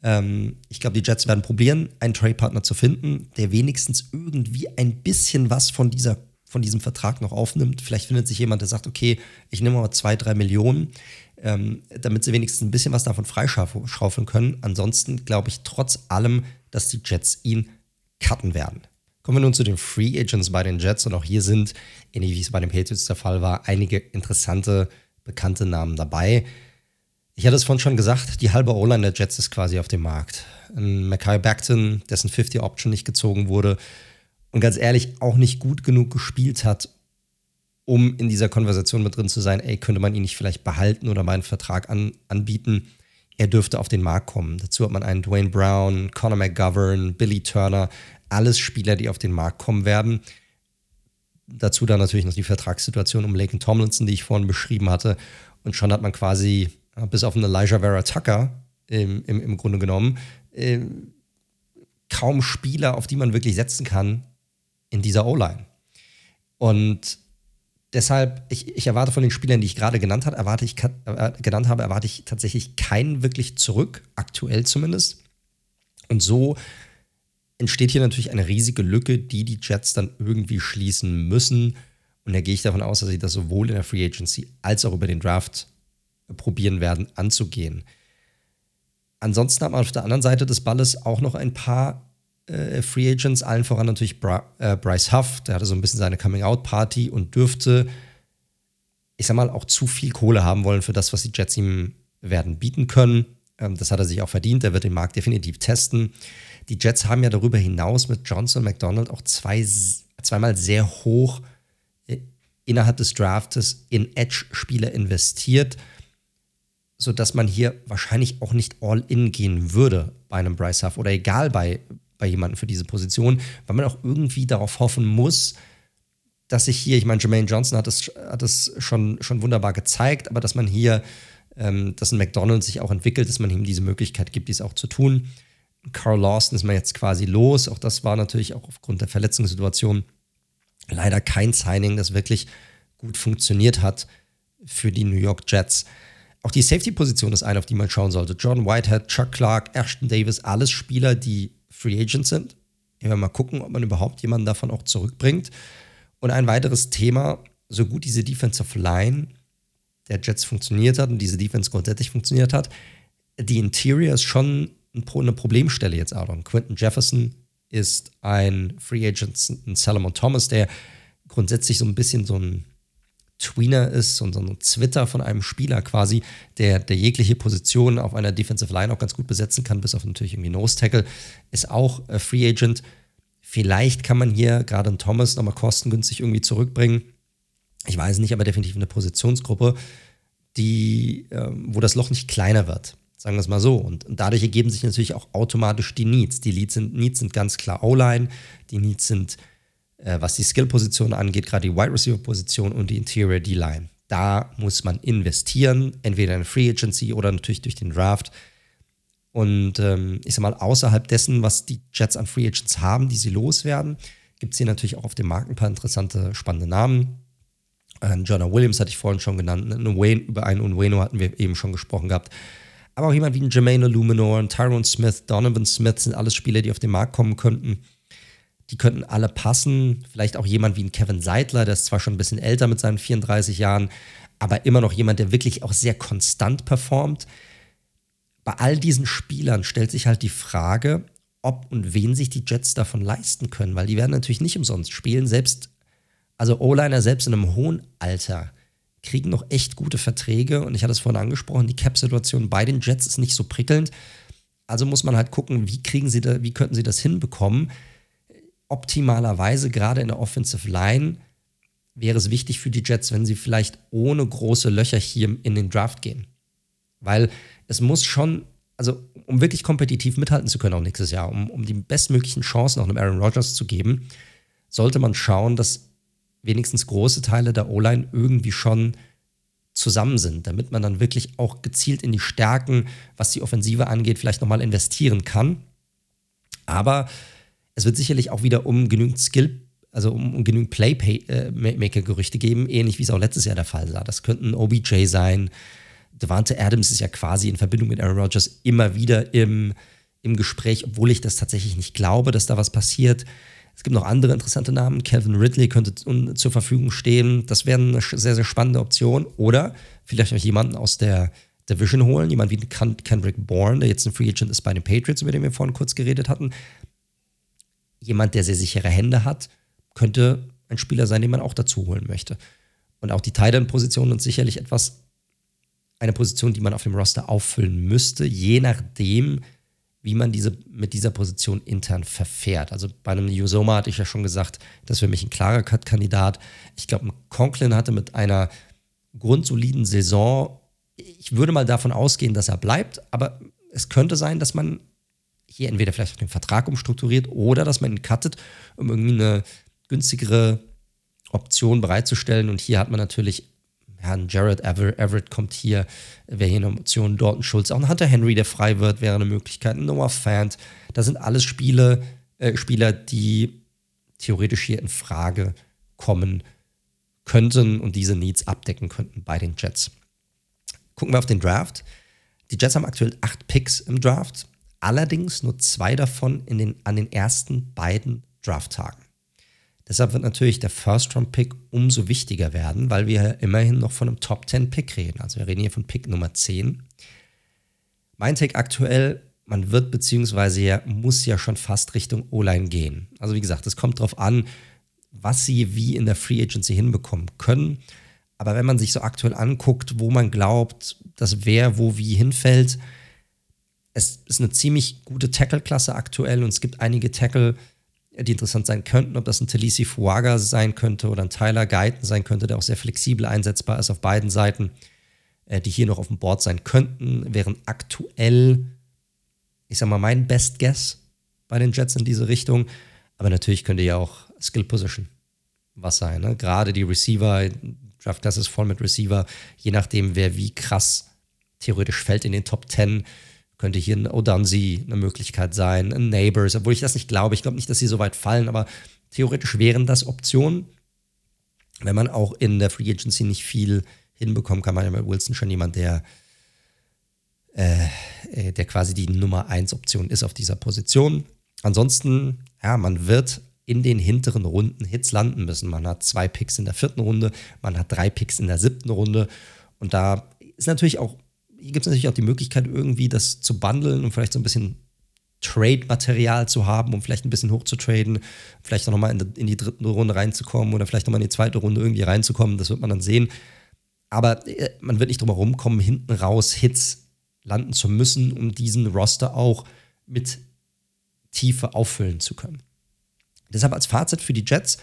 A: Ähm, ich glaube, die Jets werden probieren, einen Trade-Partner zu finden, der wenigstens irgendwie ein bisschen was von, dieser, von diesem Vertrag noch aufnimmt. Vielleicht findet sich jemand, der sagt, okay, ich nehme mal zwei, drei Millionen, ähm, damit sie wenigstens ein bisschen was davon freischaufeln können. Ansonsten glaube ich trotz allem, dass die Jets ihn cutten werden. Kommen wir nun zu den Free Agents bei den Jets und auch hier sind, ähnlich wie es bei den Patriots der Fall war, einige interessante, bekannte Namen dabei. Ich hatte es vorhin schon gesagt, die halbe O-Line der Jets ist quasi auf dem Markt. Mackay Backton, dessen 50-Option nicht gezogen wurde und ganz ehrlich auch nicht gut genug gespielt hat, um in dieser Konversation mit drin zu sein, ey, könnte man ihn nicht vielleicht behalten oder meinen Vertrag an, anbieten? Er dürfte auf den Markt kommen. Dazu hat man einen Dwayne Brown, Conor McGovern, Billy Turner, alles Spieler, die auf den Markt kommen werden. Dazu dann natürlich noch die Vertragssituation um Laken Tomlinson, die ich vorhin beschrieben hatte. Und schon hat man quasi, bis auf einen Elijah Vera Tucker im, im, im Grunde genommen, äh, kaum Spieler, auf die man wirklich setzen kann in dieser O-Line. Und deshalb, ich, ich, erwarte von den Spielern, die ich gerade genannt, habe, erwarte ich, äh, genannt habe, erwarte ich tatsächlich keinen wirklich zurück, aktuell zumindest. Und so entsteht hier natürlich eine riesige Lücke, die die Jets dann irgendwie schließen müssen. Und da gehe ich davon aus, dass sie das sowohl in der Free Agency als auch über den Draft probieren werden anzugehen. Ansonsten hat man auf der anderen Seite des Balles auch noch ein paar äh, Free Agents, allen voran natürlich Bra äh, Bryce Huff, der hatte so ein bisschen seine Coming-out-Party und dürfte, ich sag mal, auch zu viel Kohle haben wollen für das, was die Jets ihm werden bieten können. Ähm, das hat er sich auch verdient, er wird den Markt definitiv testen. Die Jets haben ja darüber hinaus mit Johnson und McDonald auch zwei, zweimal sehr hoch äh, innerhalb des Draftes in Edge-Spieler investiert, sodass man hier wahrscheinlich auch nicht all in gehen würde bei einem Bryce Huff oder egal bei, bei jemandem für diese Position, weil man auch irgendwie darauf hoffen muss, dass sich hier, ich meine, Jermaine Johnson hat es, hat schon, schon wunderbar gezeigt, aber dass man hier, ähm, dass ein McDonald's sich auch entwickelt, dass man ihm diese Möglichkeit gibt, dies auch zu tun. Carl Lawson ist man jetzt quasi los. Auch das war natürlich auch aufgrund der Verletzungssituation leider kein Signing, das wirklich gut funktioniert hat für die New York Jets. Auch die Safety-Position ist eine, auf die man schauen sollte. John Whitehead, Chuck Clark, Ashton Davis, alles Spieler, die Free Agents sind. Wir werden mal gucken, ob man überhaupt jemanden davon auch zurückbringt. Und ein weiteres Thema, so gut diese Defensive Line der Jets funktioniert hat und diese Defense grundsätzlich funktioniert hat, die Interior ist schon eine Problemstelle jetzt, Aaron. Quentin Jefferson ist ein Free Agent, ein Salomon Thomas, der grundsätzlich so ein bisschen so ein Tweener ist und so ein Twitter von einem Spieler quasi, der, der jegliche Position auf einer Defensive Line auch ganz gut besetzen kann, bis auf natürlich irgendwie Nose Tackle, ist auch äh, Free Agent. Vielleicht kann man hier gerade einen Thomas nochmal kostengünstig irgendwie zurückbringen. Ich weiß nicht, aber definitiv eine Positionsgruppe, die, äh, wo das Loch nicht kleiner wird. Sagen wir es mal so. Und, dadurch ergeben sich natürlich auch automatisch die Needs. Die Needs sind, Needs sind ganz klar O-Line, die Needs sind äh, was die Skill-Position angeht, gerade die Wide Receiver-Position und die Interior D-Line. Da muss man investieren, entweder in Free Agency oder natürlich durch den Draft. Und ähm, ich sag mal, außerhalb dessen, was die Jets an Free Agents haben, die sie loswerden, gibt es hier natürlich auch auf dem Markt ein paar interessante, spannende Namen. Ähm, Jonah Williams hatte ich vorhin schon genannt. Wayne, über einen Unweno hatten wir eben schon gesprochen gehabt. Aber auch jemand wie ein Jermaine Luminor, Tyrone Smith, Donovan Smith sind alles Spieler, die auf den Markt kommen könnten die könnten alle passen. Vielleicht auch jemand wie ein Kevin Seidler, der ist zwar schon ein bisschen älter mit seinen 34 Jahren, aber immer noch jemand, der wirklich auch sehr konstant performt. Bei all diesen Spielern stellt sich halt die Frage, ob und wen sich die Jets davon leisten können, weil die werden natürlich nicht umsonst spielen. Selbst, also O-Liner selbst in einem hohen Alter kriegen noch echt gute Verträge und ich hatte es vorhin angesprochen, die Cap-Situation bei den Jets ist nicht so prickelnd. Also muss man halt gucken, wie kriegen sie da, wie könnten sie das hinbekommen? optimalerweise gerade in der Offensive Line wäre es wichtig für die Jets, wenn sie vielleicht ohne große Löcher hier in den Draft gehen. Weil es muss schon, also um wirklich kompetitiv mithalten zu können auch nächstes Jahr, um, um die bestmöglichen Chancen auch einem Aaron Rodgers zu geben, sollte man schauen, dass wenigstens große Teile der O-Line irgendwie schon zusammen sind, damit man dann wirklich auch gezielt in die Stärken, was die Offensive angeht, vielleicht nochmal investieren kann. Aber es wird sicherlich auch wieder um genügend Skill, also um, um genügend Playmaker-Gerüchte geben, ähnlich wie es auch letztes Jahr der Fall war. Das könnten OBJ sein. Devante Adams ist ja quasi in Verbindung mit Aaron Rodgers immer wieder im, im Gespräch, obwohl ich das tatsächlich nicht glaube, dass da was passiert. Es gibt noch andere interessante Namen. Calvin Ridley könnte zur Verfügung stehen. Das wäre eine sehr, sehr spannende Option. Oder vielleicht auch jemanden aus der Division holen, jemand wie Kendrick Bourne, der jetzt ein Free Agent ist bei den Patriots, über den wir vorhin kurz geredet hatten jemand, der sehr sichere Hände hat, könnte ein Spieler sein, den man auch dazu holen möchte. Und auch die Tight-End-Position ist sicherlich etwas, eine Position, die man auf dem Roster auffüllen müsste, je nachdem, wie man diese, mit dieser Position intern verfährt. Also bei einem Yusoma hatte ich ja schon gesagt, das ist für mich ein klarer Cut-Kandidat. Ich glaube, Conklin hatte mit einer grundsoliden Saison, ich würde mal davon ausgehen, dass er bleibt, aber es könnte sein, dass man hier entweder vielleicht den Vertrag umstrukturiert oder dass man ihn cuttet, um irgendwie eine günstigere Option bereitzustellen. Und hier hat man natürlich Herrn Jared Everett, Everett kommt hier, wäre hier eine Option. Dorton Schulz, auch ein Hunter Henry, der frei wird, wäre eine Möglichkeit. Noah Fant, das sind alles Spiele, äh, Spieler, die theoretisch hier in Frage kommen könnten und diese Needs abdecken könnten bei den Jets. Gucken wir auf den Draft. Die Jets haben aktuell acht Picks im Draft allerdings nur zwei davon in den, an den ersten beiden Drafttagen. Deshalb wird natürlich der First-Round-Pick umso wichtiger werden, weil wir immerhin noch von einem Top-10-Pick reden. Also wir reden hier von Pick Nummer 10. Mein Take aktuell, man wird beziehungsweise ja, muss ja schon fast Richtung O-Line gehen. Also wie gesagt, es kommt darauf an, was sie wie in der Free Agency hinbekommen können. Aber wenn man sich so aktuell anguckt, wo man glaubt, dass wer wo wie hinfällt, es ist eine ziemlich gute Tackle-Klasse aktuell und es gibt einige Tackle, die interessant sein könnten, ob das ein Talisi Fuaga sein könnte oder ein Tyler Guyton sein könnte, der auch sehr flexibel einsetzbar ist auf beiden Seiten, äh, die hier noch auf dem Board sein könnten, wären aktuell, ich sag mal, mein Best Guess bei den Jets in diese Richtung. Aber natürlich könnte ja auch Skill Position was sein. Ne? Gerade die Receiver, Draft Class ist voll mit Receiver, je nachdem, wer wie krass theoretisch fällt in den Top 10, könnte hier ein Odanzi eine Möglichkeit sein, ein Neighbors, obwohl ich das nicht glaube. Ich glaube nicht, dass sie so weit fallen, aber theoretisch wären das Optionen. Wenn man auch in der Free Agency nicht viel hinbekommen kann, man ja bei Wilson schon jemand, der, äh, äh der quasi die Nummer 1 Option ist auf dieser Position. Ansonsten, ja, man wird in den hinteren Runden Hits landen müssen. Man hat zwei Picks in der vierten Runde, man hat drei Picks in der siebten Runde. Und da ist natürlich auch, gibt es natürlich auch die Möglichkeit, irgendwie das zu bundeln und vielleicht so ein bisschen Trade-Material zu haben, um vielleicht ein bisschen hoch zu traden, vielleicht auch nochmal in, in die dritte Runde reinzukommen oder vielleicht nochmal in die zweite Runde irgendwie reinzukommen. Das wird man dann sehen. Aber äh, man wird nicht drum herum kommen, hinten raus Hits landen zu müssen, um diesen Roster auch mit Tiefe auffüllen zu können. Deshalb als Fazit für die Jets,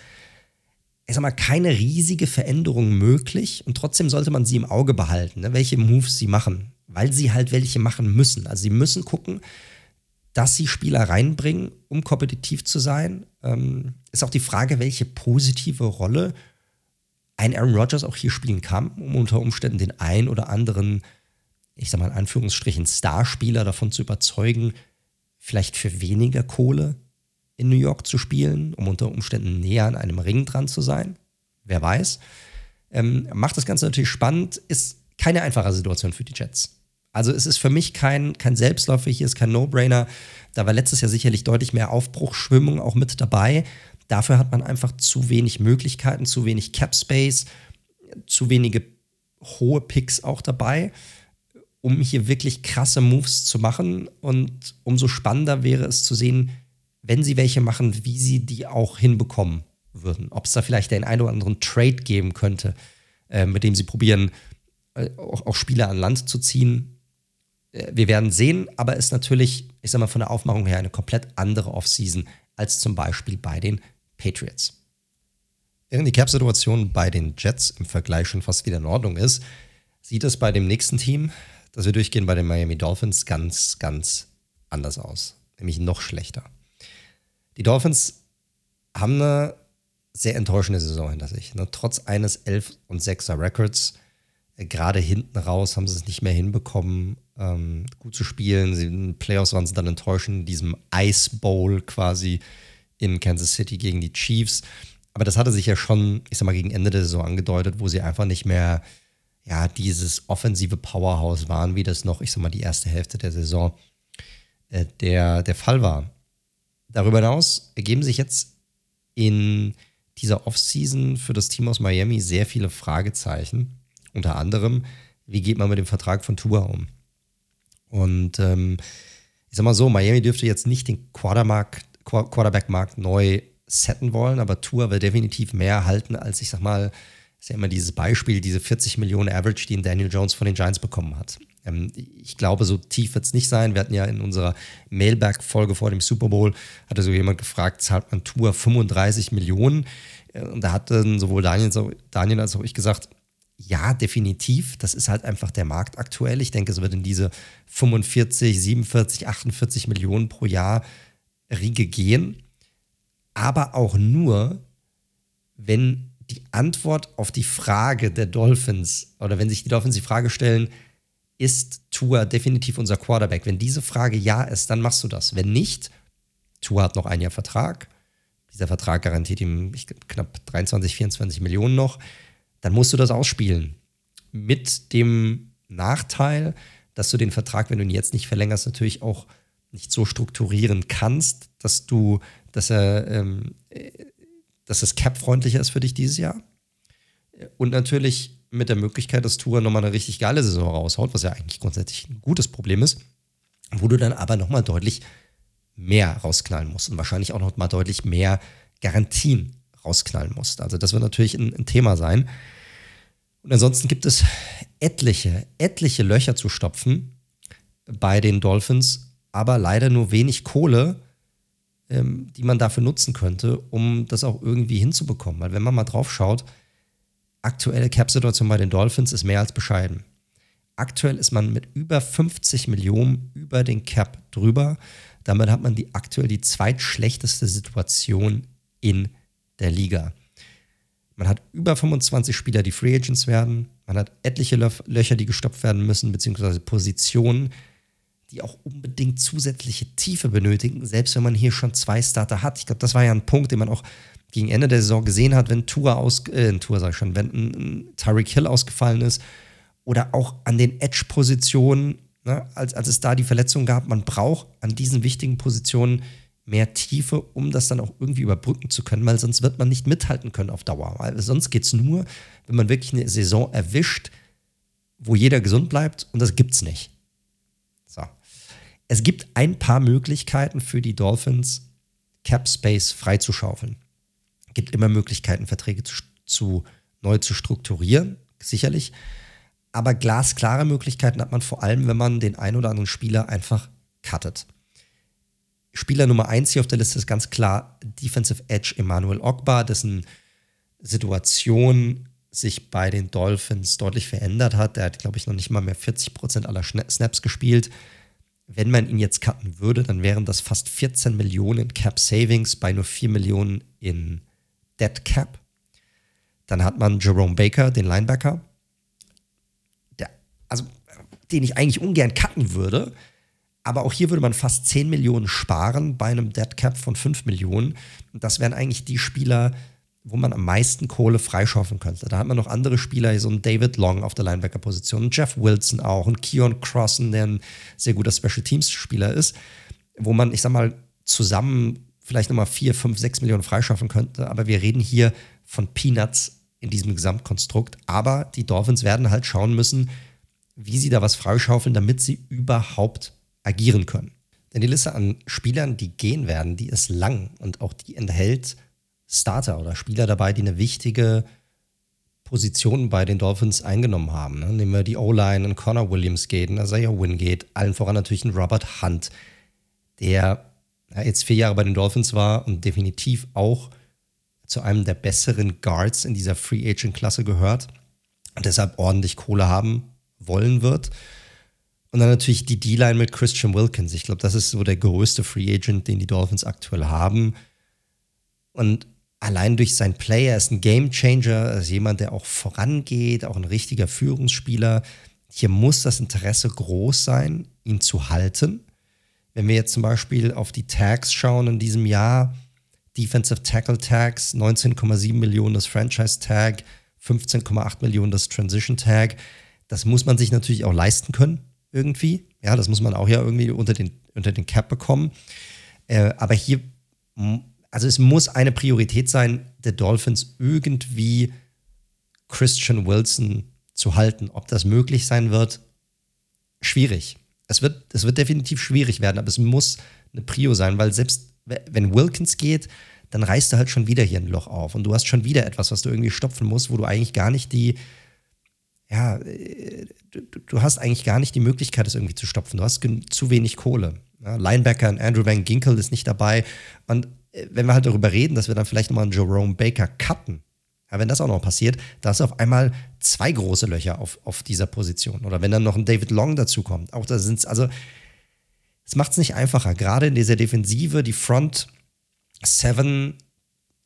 A: ich sag mal, keine riesige Veränderung möglich und trotzdem sollte man sie im Auge behalten, ne, welche Moves sie machen, weil sie halt welche machen müssen. Also sie müssen gucken, dass sie Spieler reinbringen, um kompetitiv zu sein. Ähm, ist auch die Frage, welche positive Rolle ein Aaron Rodgers auch hier spielen kann, um unter Umständen den ein oder anderen, ich sag mal in Anführungsstrichen, Starspieler davon zu überzeugen, vielleicht für weniger Kohle in New York zu spielen, um unter Umständen näher an einem Ring dran zu sein. Wer weiß. Ähm, macht das Ganze natürlich spannend, ist keine einfache Situation für die Jets. Also es ist für mich kein, kein Selbstläufer, hier ist kein No-Brainer. Da war letztes Jahr sicherlich deutlich mehr Aufbruchschwimmung auch mit dabei. Dafür hat man einfach zu wenig Möglichkeiten, zu wenig Cap Space, zu wenige hohe Picks auch dabei, um hier wirklich krasse Moves zu machen. Und umso spannender wäre es zu sehen, wenn sie welche machen, wie sie die auch hinbekommen würden. Ob es da vielleicht den einen oder anderen Trade geben könnte, äh, mit dem sie probieren, äh, auch, auch Spieler an Land zu ziehen. Äh, wir werden sehen, aber ist natürlich, ich sag mal, von der Aufmachung her eine komplett andere Offseason als zum Beispiel bei den Patriots. Während die Cap-Situation bei den Jets im Vergleich schon fast wieder in Ordnung ist, sieht es bei dem nächsten Team, das wir durchgehen, bei den Miami Dolphins, ganz, ganz anders aus. Nämlich noch schlechter. Die Dolphins haben eine sehr enttäuschende Saison hinter sich. Ne? Trotz eines 11 und 6er Records, gerade hinten raus haben sie es nicht mehr hinbekommen, ähm, gut zu spielen. Sie, in den Playoffs waren sie dann enttäuschend in diesem Ice Bowl quasi in Kansas City gegen die Chiefs. Aber das hatte sich ja schon, ich sag mal, gegen Ende der Saison angedeutet, wo sie einfach nicht mehr ja, dieses offensive Powerhouse waren, wie das noch, ich sag mal, die erste Hälfte der Saison äh, der, der Fall war. Darüber hinaus ergeben sich jetzt in dieser Offseason für das Team aus Miami sehr viele Fragezeichen. Unter anderem, wie geht man mit dem Vertrag von Tua um? Und ähm, ich sag mal so, Miami dürfte jetzt nicht den Quarterback-Markt neu setten wollen, aber Tua will definitiv mehr halten als, ich sag mal, ist ja immer dieses Beispiel, diese 40 Millionen Average, die Daniel Jones von den Giants bekommen hat. Ähm, ich glaube, so tief wird es nicht sein. Wir hatten ja in unserer Mailback-Folge vor dem Super Bowl, hatte so jemand gefragt, zahlt man Tour 35 Millionen? Äh, und da hatten sowohl Daniel, Daniel als auch ich gesagt, ja, definitiv. Das ist halt einfach der Markt aktuell. Ich denke, es wird in diese 45, 47, 48 Millionen pro Jahr Riege gehen. Aber auch nur, wenn die Antwort auf die Frage der Dolphins oder wenn sich die Dolphins die Frage stellen, ist Tua definitiv unser Quarterback? Wenn diese Frage ja ist, dann machst du das. Wenn nicht, Tua hat noch ein Jahr Vertrag. Dieser Vertrag garantiert ihm knapp 23, 24 Millionen noch. Dann musst du das ausspielen. Mit dem Nachteil, dass du den Vertrag, wenn du ihn jetzt nicht verlängerst, natürlich auch nicht so strukturieren kannst, dass du, dass er, ähm, dass es cap-freundlicher ist für dich dieses Jahr. Und natürlich mit der Möglichkeit, dass Tour nochmal eine richtig geile Saison raushaut, was ja eigentlich grundsätzlich ein gutes Problem ist, wo du dann aber nochmal deutlich mehr rausknallen musst und wahrscheinlich auch nochmal deutlich mehr Garantien rausknallen musst. Also das wird natürlich ein, ein Thema sein. Und ansonsten gibt es etliche, etliche Löcher zu stopfen bei den Dolphins, aber leider nur wenig Kohle, ähm, die man dafür nutzen könnte, um das auch irgendwie hinzubekommen. Weil wenn man mal drauf schaut, aktuelle Cap-Situation bei den Dolphins ist mehr als bescheiden. Aktuell ist man mit über 50 Millionen über den Cap drüber. Damit hat man die aktuell die zweitschlechteste Situation in der Liga. Man hat über 25 Spieler, die Free Agents werden. Man hat etliche Löcher, die gestopft werden müssen, beziehungsweise Positionen, die auch unbedingt zusätzliche Tiefe benötigen, selbst wenn man hier schon zwei Starter hat. Ich glaube, das war ja ein Punkt, den man auch gegen Ende der Saison gesehen hat, wenn Tour aus, äh, Tour sag ich schon, wenn ein Tyreek Hill ausgefallen ist oder auch an den Edge-Positionen, ne, als, als es da die Verletzung gab, man braucht an diesen wichtigen Positionen mehr Tiefe, um das dann auch irgendwie überbrücken zu können, weil sonst wird man nicht mithalten können auf Dauer. Weil sonst geht es nur, wenn man wirklich eine Saison erwischt, wo jeder gesund bleibt und das gibt es nicht. So. Es gibt ein paar Möglichkeiten für die Dolphins, Cap Space freizuschaufeln gibt immer Möglichkeiten, Verträge zu, zu neu zu strukturieren, sicherlich. Aber glasklare Möglichkeiten hat man vor allem, wenn man den einen oder anderen Spieler einfach cuttet. Spieler Nummer eins hier auf der Liste ist ganz klar Defensive Edge Emmanuel Ogba, dessen Situation sich bei den Dolphins deutlich verändert hat. Der hat, glaube ich, noch nicht mal mehr 40 Prozent aller Snaps gespielt. Wenn man ihn jetzt cutten würde, dann wären das fast 14 Millionen Cap Savings bei nur 4 Millionen in Dead Cap. Dann hat man Jerome Baker, den Linebacker, der, also, den ich eigentlich ungern cutten würde. Aber auch hier würde man fast 10 Millionen sparen bei einem Dead Cap von 5 Millionen. Und das wären eigentlich die Spieler, wo man am meisten Kohle freischaufeln könnte. Da hat man noch andere Spieler, so ein David Long auf der Linebacker-Position, Jeff Wilson auch, und Keon Crossen, der ein sehr guter Special Teams-Spieler ist, wo man, ich sag mal, zusammen vielleicht nochmal 4, 5, 6 Millionen freischaffen könnte. Aber wir reden hier von Peanuts in diesem Gesamtkonstrukt. Aber die Dolphins werden halt schauen müssen, wie sie da was freischaufeln, damit sie überhaupt agieren können. Denn die Liste an Spielern, die gehen werden, die ist lang und auch die enthält Starter oder Spieler dabei, die eine wichtige Position bei den Dolphins eingenommen haben. Ne? Nehmen wir die O-Line, ein Connor Williams geht, ein Isaiah Wynn geht, allen voran natürlich ein Robert Hunt, der jetzt vier Jahre bei den Dolphins war und definitiv auch zu einem der besseren Guards in dieser Free Agent Klasse gehört und deshalb ordentlich Kohle haben wollen wird. Und dann natürlich die D-Line mit Christian Wilkins. Ich glaube, das ist so der größte Free Agent, den die Dolphins aktuell haben. Und allein durch sein Play, er ist ein Game Changer, er ist jemand, der auch vorangeht, auch ein richtiger Führungsspieler. Hier muss das Interesse groß sein, ihn zu halten. Wenn wir jetzt zum Beispiel auf die Tags schauen in diesem Jahr, Defensive Tackle Tags, 19,7 Millionen das Franchise Tag, 15,8 Millionen das Transition Tag. Das muss man sich natürlich auch leisten können, irgendwie. Ja, das muss man auch ja irgendwie unter den, unter den Cap bekommen. Äh, aber hier, also es muss eine Priorität sein, der Dolphins irgendwie Christian Wilson zu halten. Ob das möglich sein wird, schwierig es wird, es wird definitiv schwierig werden, aber es muss eine Prio sein, weil selbst wenn Wilkins geht, dann reißt er halt schon wieder hier ein Loch auf und du hast schon wieder etwas, was du irgendwie stopfen musst, wo du eigentlich gar nicht die, ja, äh, du, du hast eigentlich gar nicht die Möglichkeit, das irgendwie zu stopfen. Du hast zu wenig Kohle. Ja, Linebacker und Andrew Van Ginkel ist nicht dabei. Und äh, wenn wir halt darüber reden, dass wir dann vielleicht nochmal einen Jerome Baker cutten, ja, wenn das auch noch passiert, da ist auf einmal zwei große Löcher auf, auf dieser Position. Oder wenn dann noch ein David Long dazu kommt. Auch da sind es, also, es macht es nicht einfacher. Gerade in dieser Defensive, die Front Seven,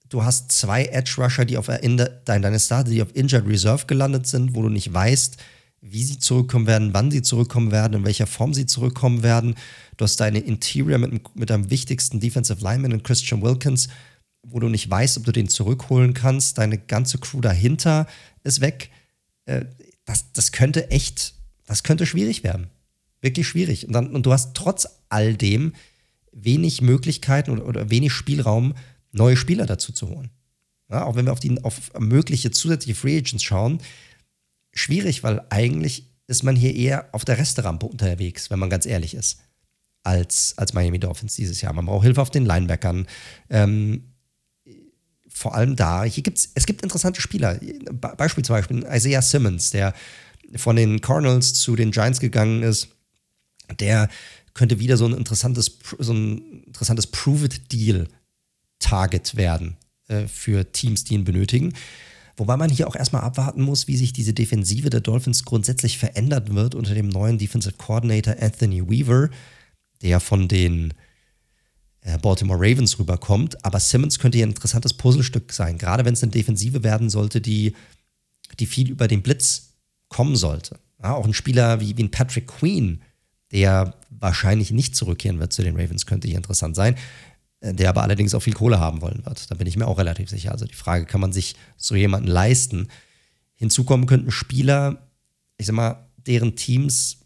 A: du hast zwei Edge Rusher, die auf in de, deine Starter, die auf Injured Reserve gelandet sind, wo du nicht weißt, wie sie zurückkommen werden, wann sie zurückkommen werden, in welcher Form sie zurückkommen werden. Du hast deine Interior mit, mit deinem wichtigsten Defensive Lineman in Christian Wilkins wo du nicht weißt, ob du den zurückholen kannst. Deine ganze Crew dahinter ist weg. Äh, das, das könnte echt, das könnte schwierig werden. Wirklich schwierig. Und, dann, und du hast trotz all dem wenig Möglichkeiten oder, oder wenig Spielraum, neue Spieler dazu zu holen. Ja, auch wenn wir auf, die, auf mögliche zusätzliche Free Agents schauen, schwierig, weil eigentlich ist man hier eher auf der Resterampe unterwegs, wenn man ganz ehrlich ist, als, als Miami Dolphins dieses Jahr. Man braucht Hilfe auf den Linebackern. Ähm, vor allem da, hier gibt's, es gibt interessante Spieler. Beispiel zum Beispiel Isaiah Simmons, der von den Cardinals zu den Giants gegangen ist. Der könnte wieder so ein interessantes, so ein interessantes Prove-It-Deal-Target werden äh, für Teams, die ihn benötigen. Wobei man hier auch erstmal abwarten muss, wie sich diese Defensive der Dolphins grundsätzlich verändern wird unter dem neuen Defensive Coordinator Anthony Weaver, der von den äh, Baltimore Ravens rüberkommt. Aber Simmons könnte hier ein interessantes Puzzlestück sein, gerade wenn es eine Defensive werden sollte, die, die viel über den Blitz kommen sollte. Ja, auch ein Spieler wie, wie ein Patrick Queen, der wahrscheinlich nicht zurückkehren wird zu den Ravens, könnte hier interessant sein, der aber allerdings auch viel Kohle haben wollen wird. Da bin ich mir auch relativ sicher. Also die Frage, kann man sich so jemanden leisten? Hinzu kommen könnten Spieler, ich sag mal, deren Teams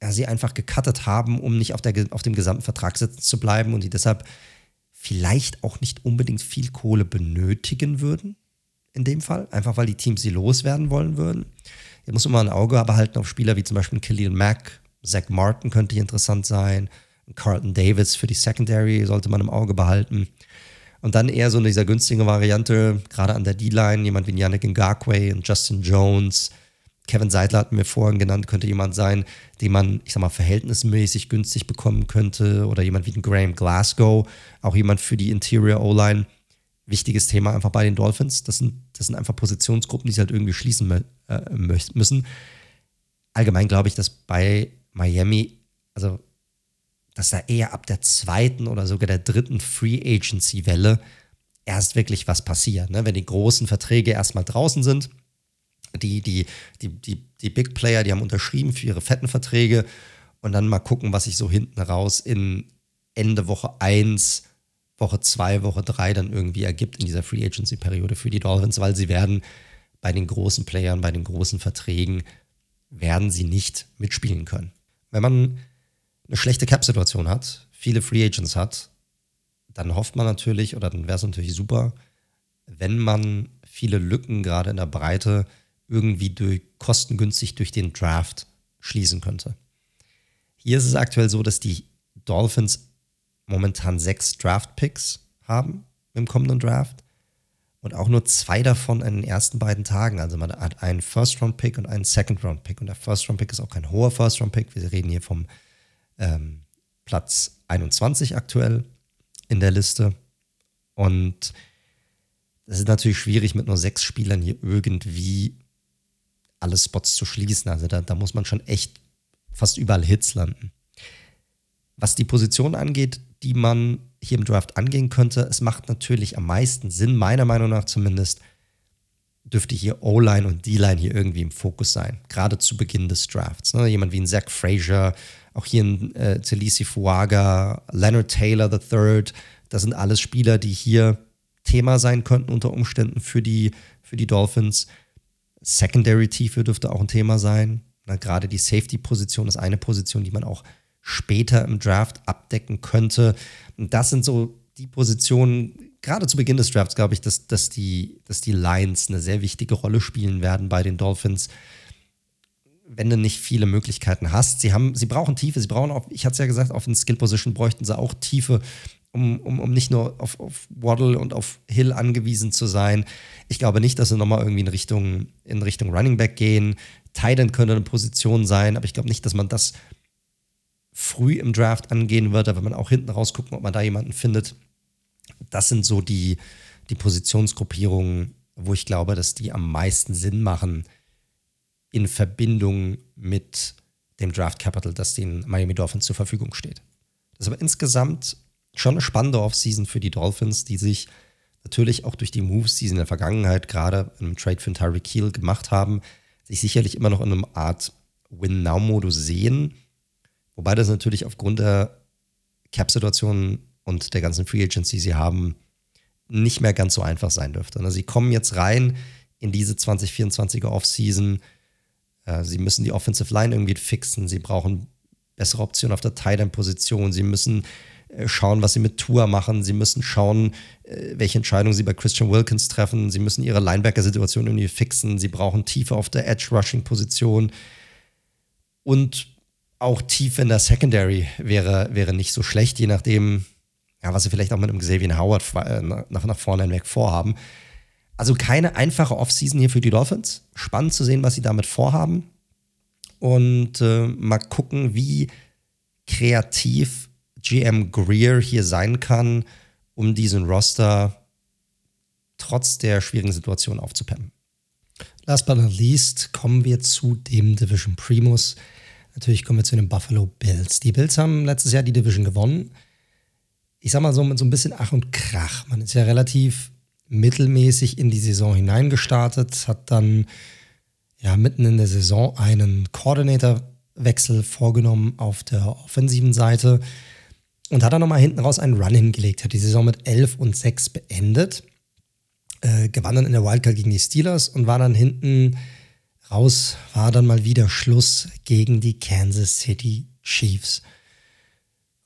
A: ja, sie einfach gecuttet haben, um nicht auf, der, auf dem gesamten Vertrag sitzen zu bleiben und die deshalb vielleicht auch nicht unbedingt viel Kohle benötigen würden. In dem Fall, einfach weil die Teams sie loswerden wollen würden. Hier muss man ein Auge behalten auf Spieler wie zum Beispiel Khalil Mack, Zach Martin könnte hier interessant sein, Carlton Davis für die Secondary sollte man im Auge behalten. Und dann eher so in dieser günstigen Variante, gerade an der D-Line, jemand wie Yannick Ngakwe und Justin Jones, Kevin Seidler hat mir vorhin genannt, könnte jemand sein, den man, ich sag mal, verhältnismäßig günstig bekommen könnte. Oder jemand wie den Graham Glasgow, auch jemand für die Interior O-Line. Wichtiges Thema einfach bei den Dolphins. Das sind, das sind einfach Positionsgruppen, die sie halt irgendwie schließen äh, müssen. Allgemein glaube ich, dass bei Miami, also dass da eher ab der zweiten oder sogar der dritten Free Agency Welle erst wirklich was passiert. Ne? Wenn die großen Verträge erstmal draußen sind, die, die, die, die, die Big Player, die haben unterschrieben für ihre fetten Verträge und dann mal gucken, was sich so hinten raus in Ende Woche 1, Woche 2, Woche 3 dann irgendwie ergibt in dieser Free Agency Periode für die Dolphins, weil sie werden bei den großen Playern, bei den großen Verträgen, werden sie nicht mitspielen können. Wenn man eine schlechte Cap-Situation hat, viele Free Agents hat, dann hofft man natürlich, oder dann wäre es natürlich super, wenn man viele Lücken gerade in der Breite irgendwie durch, kostengünstig durch den Draft schließen könnte. Hier ist es aktuell so, dass die Dolphins momentan sechs Draft-Picks haben im kommenden Draft und auch nur zwei davon in den ersten beiden Tagen. Also man hat einen First-Round-Pick und einen Second-Round-Pick. Und der First-Round-Pick ist auch kein hoher First-Round-Pick. Wir reden hier vom ähm, Platz 21 aktuell in der Liste. Und es ist natürlich schwierig, mit nur sechs Spielern hier irgendwie alle Spots zu schließen. Also da, da muss man schon echt fast überall Hits landen. Was die Position angeht, die man hier im Draft angehen könnte, es macht natürlich am meisten Sinn, meiner Meinung nach zumindest, dürfte hier O-Line und D-Line hier irgendwie im Fokus sein, gerade zu Beginn des Drafts. Ne? Jemand wie ein Zach Frazier, auch hier ein äh, Celisi Fuaga, Leonard Taylor III, das sind alles Spieler, die hier Thema sein könnten unter Umständen für die, für die Dolphins. Secondary-Tiefe dürfte auch ein Thema sein. Na, gerade die Safety-Position ist eine Position, die man auch später im Draft abdecken könnte. Und das sind so die Positionen, gerade zu Beginn des Drafts, glaube ich, dass, dass, die, dass die Lions eine sehr wichtige Rolle spielen werden bei den Dolphins. Wenn du nicht viele Möglichkeiten hast. Sie, haben, sie brauchen Tiefe, sie brauchen auch, ich hatte es ja gesagt, auf den Skill-Position bräuchten sie auch Tiefe um, um, um nicht nur auf, auf Waddle und auf Hill angewiesen zu sein. Ich glaube nicht, dass sie nochmal irgendwie in Richtung, in Richtung Running Back gehen. Titan könnte eine Position sein, aber ich glaube nicht, dass man das früh im Draft angehen wird, aber wenn man auch hinten raus gucken, ob man da jemanden findet. Das sind so die, die Positionsgruppierungen, wo ich glaube, dass die am meisten Sinn machen in Verbindung mit dem Draft Capital, das den Miami Dolphins zur Verfügung steht. Das ist aber insgesamt schon eine spannende Offseason für die Dolphins, die sich natürlich auch durch die Moves, die sie in der Vergangenheit gerade im Trade für Tyreek Hill gemacht haben, sich sicherlich immer noch in einem Art Win-Now-Modus sehen. Wobei das natürlich aufgrund der Cap-Situation und der ganzen Free Agency, die sie haben, nicht mehr ganz so einfach sein dürfte. Also sie kommen jetzt rein in diese 2024er Offseason. Äh, sie müssen die Offensive Line irgendwie fixen. Sie brauchen bessere Optionen auf der Tight End Position. Sie müssen äh, schauen, was sie mit Tour machen. Sie müssen schauen, äh, welche Entscheidungen sie bei Christian Wilkins treffen. Sie müssen ihre Linebacker-Situation irgendwie fixen. Sie brauchen Tiefe auf der Edge-Rushing-Position. Und auch Tiefe in der Secondary wäre, wäre nicht so schlecht, je nachdem, ja, was sie vielleicht auch mit einem Xavier Howard nach, nach vorne hinweg vorhaben. Also keine einfache Offseason hier für die Dolphins. Spannend zu sehen, was sie damit vorhaben. Und äh, mal gucken, wie kreativ GM Greer hier sein kann, um diesen Roster trotz der schwierigen Situation aufzupeppen.
B: Last but not least kommen wir zu dem Division Primus. Natürlich kommen wir zu den Buffalo Bills. Die Bills haben letztes Jahr die Division gewonnen.
A: ich sag mal so mit so ein bisschen Ach und Krach. Man ist ja relativ mittelmäßig in die Saison hineingestartet, hat dann ja mitten in der Saison einen Coordinator-Wechsel vorgenommen auf der offensiven Seite und hat dann nochmal hinten raus einen Run hingelegt, hat die Saison mit 11 und 6 beendet, äh, gewann dann in der Wildcard gegen die Steelers und war dann hinten raus, war dann mal wieder Schluss gegen die Kansas City Chiefs.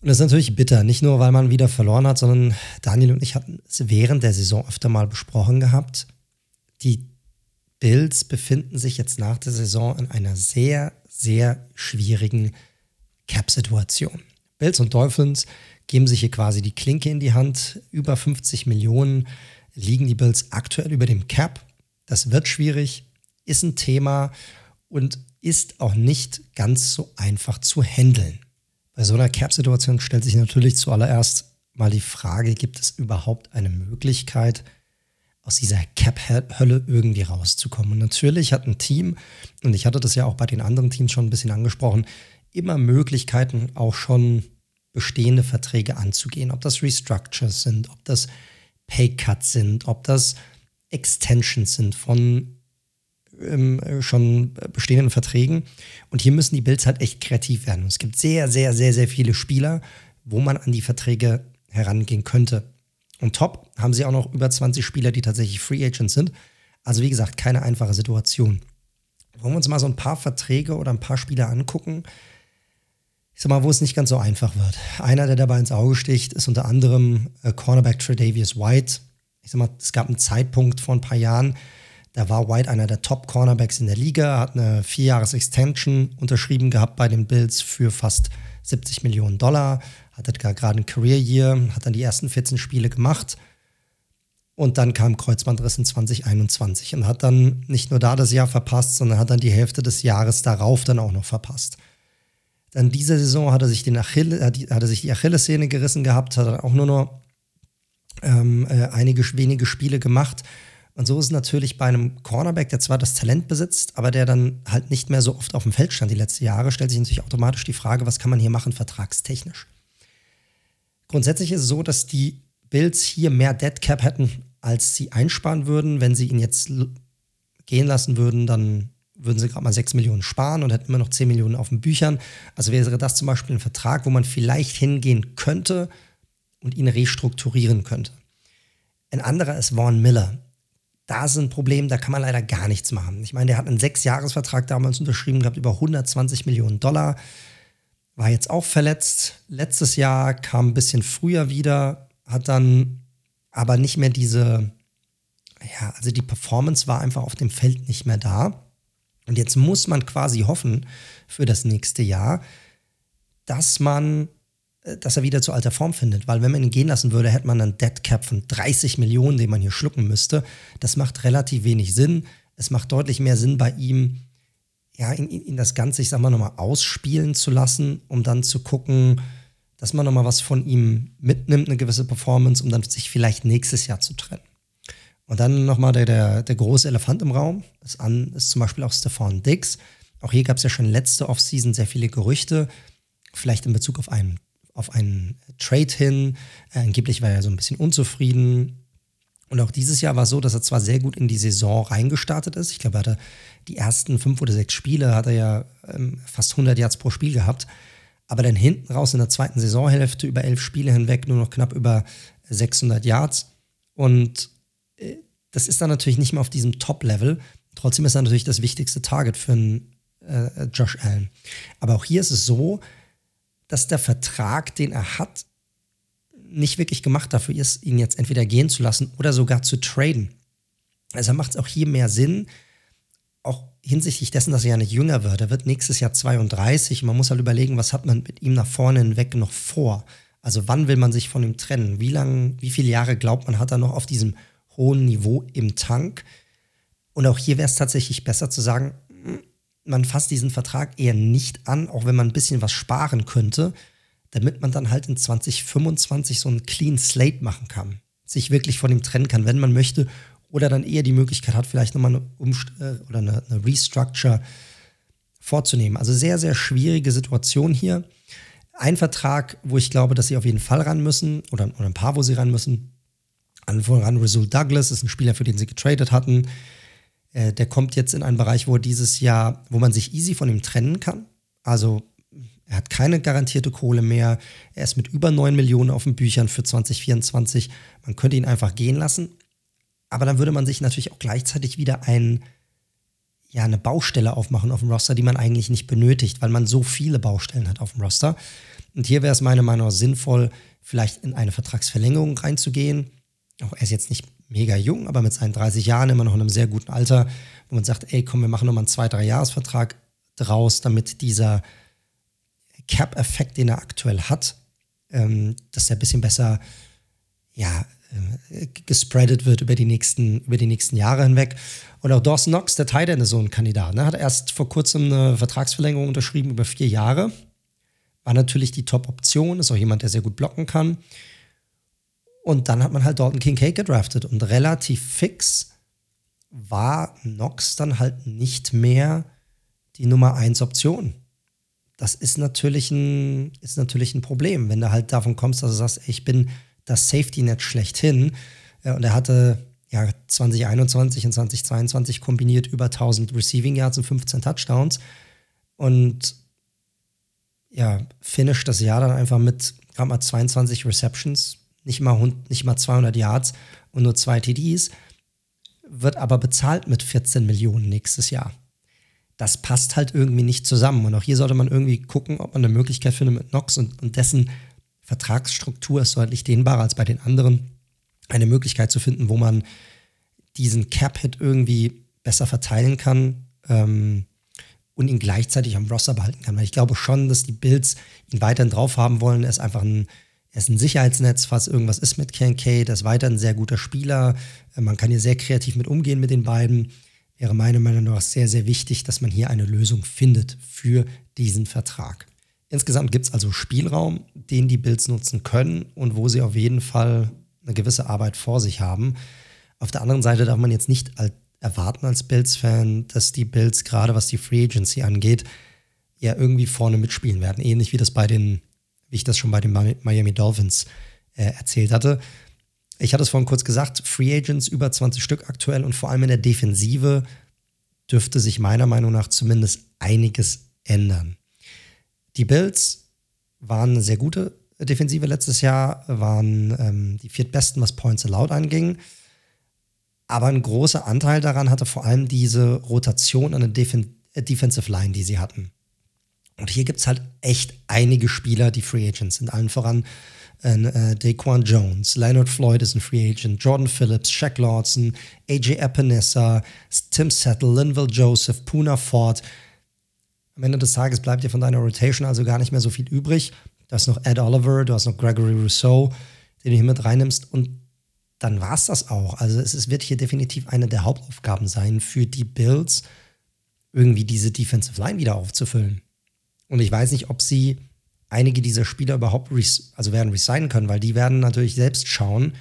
A: Und das ist natürlich bitter, nicht nur, weil man wieder verloren hat, sondern Daniel und ich hatten es während der Saison öfter mal besprochen gehabt. Die Bills befinden sich jetzt nach der Saison in einer sehr, sehr schwierigen Cap-Situation. Bills und Dolphins geben sich hier quasi die Klinke in die Hand. Über 50 Millionen liegen die Bills aktuell über dem Cap. Das wird schwierig, ist ein Thema und ist auch nicht ganz so einfach zu handeln. Bei so einer Cap-Situation stellt sich natürlich zuallererst mal die Frage, gibt es überhaupt eine Möglichkeit, aus dieser Cap-Hölle irgendwie rauszukommen? Und natürlich hat ein Team, und ich hatte das ja auch bei den anderen Teams schon ein bisschen angesprochen, immer Möglichkeiten, auch schon bestehende Verträge anzugehen. Ob das Restructures sind, ob das Pay-Cuts sind, ob das Extensions sind von schon bestehenden Verträgen. Und hier müssen die Bills halt echt kreativ werden. Und es gibt sehr, sehr, sehr, sehr viele Spieler, wo man an die Verträge herangehen könnte. Und top haben sie auch noch über 20 Spieler, die tatsächlich Free Agents sind. Also wie gesagt, keine einfache Situation. Wollen wir uns mal so ein paar Verträge oder ein paar Spieler angucken, ich sag mal, wo es nicht ganz so einfach wird. Einer, der dabei ins Auge sticht, ist unter anderem äh, Cornerback Tredavious White. Ich sag mal, es gab einen Zeitpunkt vor ein paar Jahren, da war White einer der Top-Cornerbacks in der Liga, hat eine Vierjahres-Extension unterschrieben gehabt bei den Bills für fast 70 Millionen Dollar, hatte gerade ein Career-Year, hat dann die ersten 14 Spiele gemacht und dann kam Kreuzbandriss in 2021 und hat dann nicht nur da das Jahr verpasst, sondern hat dann die Hälfte des Jahres darauf dann auch noch verpasst. Dann diese Saison hat er sich, den Achille, hat er sich die Achillessehne gerissen gehabt, hat dann auch nur noch ähm, äh, einige wenige Spiele gemacht und so ist es natürlich bei einem Cornerback, der zwar das Talent besitzt, aber der dann halt nicht mehr so oft auf dem Feld stand die letzten Jahre, stellt sich natürlich automatisch die Frage, was kann man hier machen vertragstechnisch. Grundsätzlich ist es so, dass die Bills hier mehr Dead Cap hätten, als sie einsparen würden. Wenn sie ihn jetzt gehen lassen würden, dann würden sie gerade mal 6 Millionen sparen und hätten immer noch 10 Millionen auf den Büchern. Also wäre das zum Beispiel ein Vertrag, wo man vielleicht hingehen könnte und ihn restrukturieren könnte. Ein anderer ist Vaughn Miller da ist ein Problem, da kann man leider gar nichts machen. Ich meine, der hat einen Sechsjahresvertrag damals unterschrieben gehabt, über 120 Millionen Dollar. War jetzt auch verletzt. Letztes Jahr kam ein bisschen früher wieder, hat dann aber nicht mehr diese, ja, also die Performance war einfach auf dem Feld nicht mehr da. Und jetzt muss man quasi hoffen für das nächste Jahr, dass man dass er wieder zu alter Form findet. Weil wenn man ihn gehen lassen würde, hätte man einen Dead Cap von 30 Millionen, den man hier schlucken müsste. Das macht relativ wenig Sinn. Es macht deutlich mehr Sinn bei ihm, ja, ihn, ihn das Ganze, ich sag mal, nochmal ausspielen zu lassen, um dann zu gucken, dass man nochmal was von ihm mitnimmt, eine gewisse Performance, um dann sich vielleicht nächstes Jahr zu trennen. Und dann nochmal der, der, der große Elefant im Raum. Das an ist zum Beispiel auch Stefan Dix. Auch hier gab es ja schon letzte Offseason sehr viele Gerüchte, vielleicht in Bezug auf einen auf einen Trade hin. Äh, angeblich war er so ein bisschen unzufrieden. Und auch dieses Jahr war es so, dass er zwar sehr gut in die Saison reingestartet ist. Ich glaube, er hatte die ersten fünf oder sechs Spiele, hat er ja ähm, fast 100 Yards pro Spiel gehabt. Aber dann hinten raus in der zweiten Saisonhälfte über elf Spiele hinweg nur noch knapp über 600 Yards. Und äh, das ist dann natürlich nicht mehr auf diesem Top-Level. Trotzdem ist er natürlich das wichtigste Target für einen äh, Josh Allen. Aber auch hier ist es so, dass der Vertrag, den er hat, nicht wirklich gemacht dafür ist, ihn jetzt entweder gehen zu lassen oder sogar zu traden. Also macht es auch hier mehr Sinn, auch hinsichtlich dessen, dass er ja nicht jünger wird. Er wird nächstes Jahr 32. Man muss halt überlegen, was hat man mit ihm nach vorne hinweg noch vor. Also wann will man sich von ihm trennen? Wie lange, wie viele Jahre glaubt man, hat er noch auf diesem hohen Niveau im Tank? Und auch hier wäre es tatsächlich besser zu sagen, man fasst diesen Vertrag eher nicht an, auch wenn man ein bisschen was sparen könnte, damit man dann halt in 2025 so einen Clean Slate machen kann. Sich wirklich von ihm trennen kann, wenn man möchte. Oder dann eher die Möglichkeit hat, vielleicht nochmal eine, Umst äh, oder eine, eine Restructure vorzunehmen. Also sehr, sehr schwierige Situation hier. Ein Vertrag, wo ich glaube, dass sie auf jeden Fall ran müssen, oder, oder ein paar, wo sie ran müssen. An voran Rasul Douglas ist ein Spieler, für den sie getradet hatten. Äh, der kommt jetzt in einen Bereich, wo dieses Jahr, wo man sich easy von ihm trennen kann. Also er hat keine garantierte Kohle mehr. Er ist mit über 9 Millionen auf den Büchern für 2024. Man könnte ihn einfach gehen lassen. Aber dann würde man sich natürlich auch gleichzeitig wieder ein, ja, eine Baustelle aufmachen auf dem Roster, die man eigentlich nicht benötigt, weil man so viele Baustellen hat auf dem Roster. Und hier wäre es meiner Meinung nach sinnvoll, vielleicht in eine Vertragsverlängerung reinzugehen. Auch er ist jetzt nicht mega jung, aber mit seinen 30 Jahren immer noch in einem sehr guten Alter, wo man sagt, ey, komm, wir machen nochmal einen zwei, drei Jahresvertrag draus, damit dieser Cap-Effekt, den er aktuell hat, ähm, dass er ein bisschen besser, ja, äh, gespreadet wird über die nächsten, über die nächsten Jahre hinweg. Und auch Dawson Knox, der Tight End, ist so ein Kandidat. Ne? Hat erst vor kurzem eine Vertragsverlängerung unterschrieben über vier Jahre. War natürlich die Top-Option, ist auch jemand, der sehr gut blocken kann. Und dann hat man halt Dalton Kincaid gedraftet und relativ fix war Knox dann halt nicht mehr die Nummer 1 Option. Das ist natürlich ein, ist natürlich ein Problem, wenn du halt davon kommst, dass du sagst, ich bin das Safety-Net schlechthin. Und er hatte ja 2021 und 2022 kombiniert über 1000 Receiving Yards und 15 Touchdowns. Und ja, finish das Jahr dann einfach mit gerade mal 22 Receptions, nicht mal, nicht mal 200 Yards und nur zwei TDs, wird aber bezahlt mit 14 Millionen nächstes Jahr. Das passt halt irgendwie nicht zusammen. Und auch hier sollte man irgendwie gucken, ob man eine Möglichkeit findet mit Knox und, und dessen Vertragsstruktur ist deutlich dehnbarer als bei den anderen, eine Möglichkeit zu finden, wo man diesen Cap-Hit irgendwie besser verteilen kann ähm, und ihn gleichzeitig am Roster behalten kann. Weil ich glaube schon, dass die Bills ihn weiterhin drauf haben wollen. Er ist einfach ein, er ist ein Sicherheitsnetz, falls irgendwas ist mit Ken K. Der ist weiter ein sehr guter Spieler. Äh, man kann hier sehr kreativ mit umgehen mit den beiden. Wäre meiner Meinung nach sehr, sehr wichtig, dass man hier eine Lösung findet für diesen Vertrag. Insgesamt gibt es also Spielraum, den die Bills nutzen können und wo sie auf jeden Fall eine gewisse Arbeit vor sich haben. Auf der anderen Seite darf man jetzt nicht erwarten als Bills-Fan, dass die Bills gerade was die Free Agency angeht, ja irgendwie vorne mitspielen werden. Ähnlich wie das bei den, wie ich das schon bei den Miami Dolphins äh, erzählt hatte. Ich hatte es vorhin kurz gesagt, Free Agents über 20 Stück aktuell und vor allem in der Defensive dürfte sich meiner Meinung nach zumindest einiges ändern. Die Bills waren eine sehr gute Defensive letztes Jahr, waren ähm, die viertbesten, was Points allowed anging. Aber ein großer Anteil daran hatte vor allem diese Rotation an der Defen äh, Defensive Line, die sie hatten. Und hier gibt es halt echt einige Spieler, die Free Agents sind. Allen voran äh, Daquan Jones, Leonard Floyd ist ein Free Agent, Jordan Phillips, Shaq Lawson, AJ Epinesa, Tim Settle, Linville Joseph, Puna Ford. Am Ende des Tages bleibt dir von deiner Rotation also gar nicht mehr so viel übrig. Du hast noch Ed Oliver, du hast noch Gregory Rousseau, den du hier mit reinnimmst und dann war es das auch. Also es, es wird hier definitiv eine der Hauptaufgaben sein für die Bills, irgendwie diese Defensive Line wieder aufzufüllen. Und ich weiß nicht, ob sie einige dieser Spieler überhaupt also werden resignen können, weil die werden natürlich selbst schauen,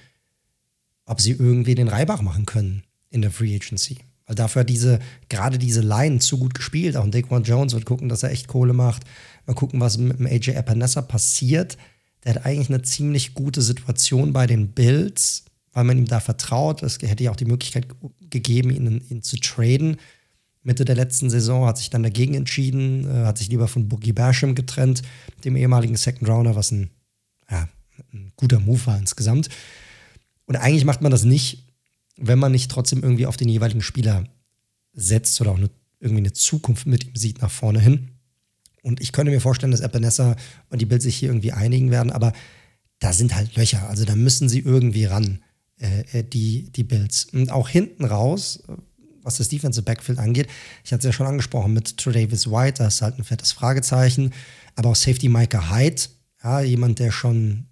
A: ob sie irgendwie den Reibach machen können in der Free Agency. Weil dafür hat diese, gerade diese Line zu gut gespielt. Auch ein Daquan Jones wird gucken, dass er echt Kohle macht. Mal gucken, was mit dem AJ Epinesa passiert. Der hat eigentlich eine ziemlich gute Situation bei den Bills, weil man ihm da vertraut. Es hätte ja auch die Möglichkeit gegeben, ihn, ihn zu traden. Mitte der letzten Saison hat sich dann dagegen entschieden, äh, hat sich lieber von Boogie Basham getrennt, dem ehemaligen Second Rounder, was ein, ja, ein guter Move war insgesamt. Und eigentlich macht man das nicht, wenn man nicht trotzdem irgendwie auf den jeweiligen Spieler setzt oder auch eine, irgendwie eine Zukunft mit ihm sieht nach vorne hin. Und ich könnte mir vorstellen, dass Ebenezer und die Bills sich hier irgendwie einigen werden, aber da sind halt Löcher. Also da müssen sie irgendwie ran, äh, äh die, die Bills. Und auch hinten raus, was das Defensive Backfield angeht, ich hatte es ja schon angesprochen mit Davis White, das ist halt ein fettes Fragezeichen. Aber auch Safety Micah Hyde, ja, jemand, der schon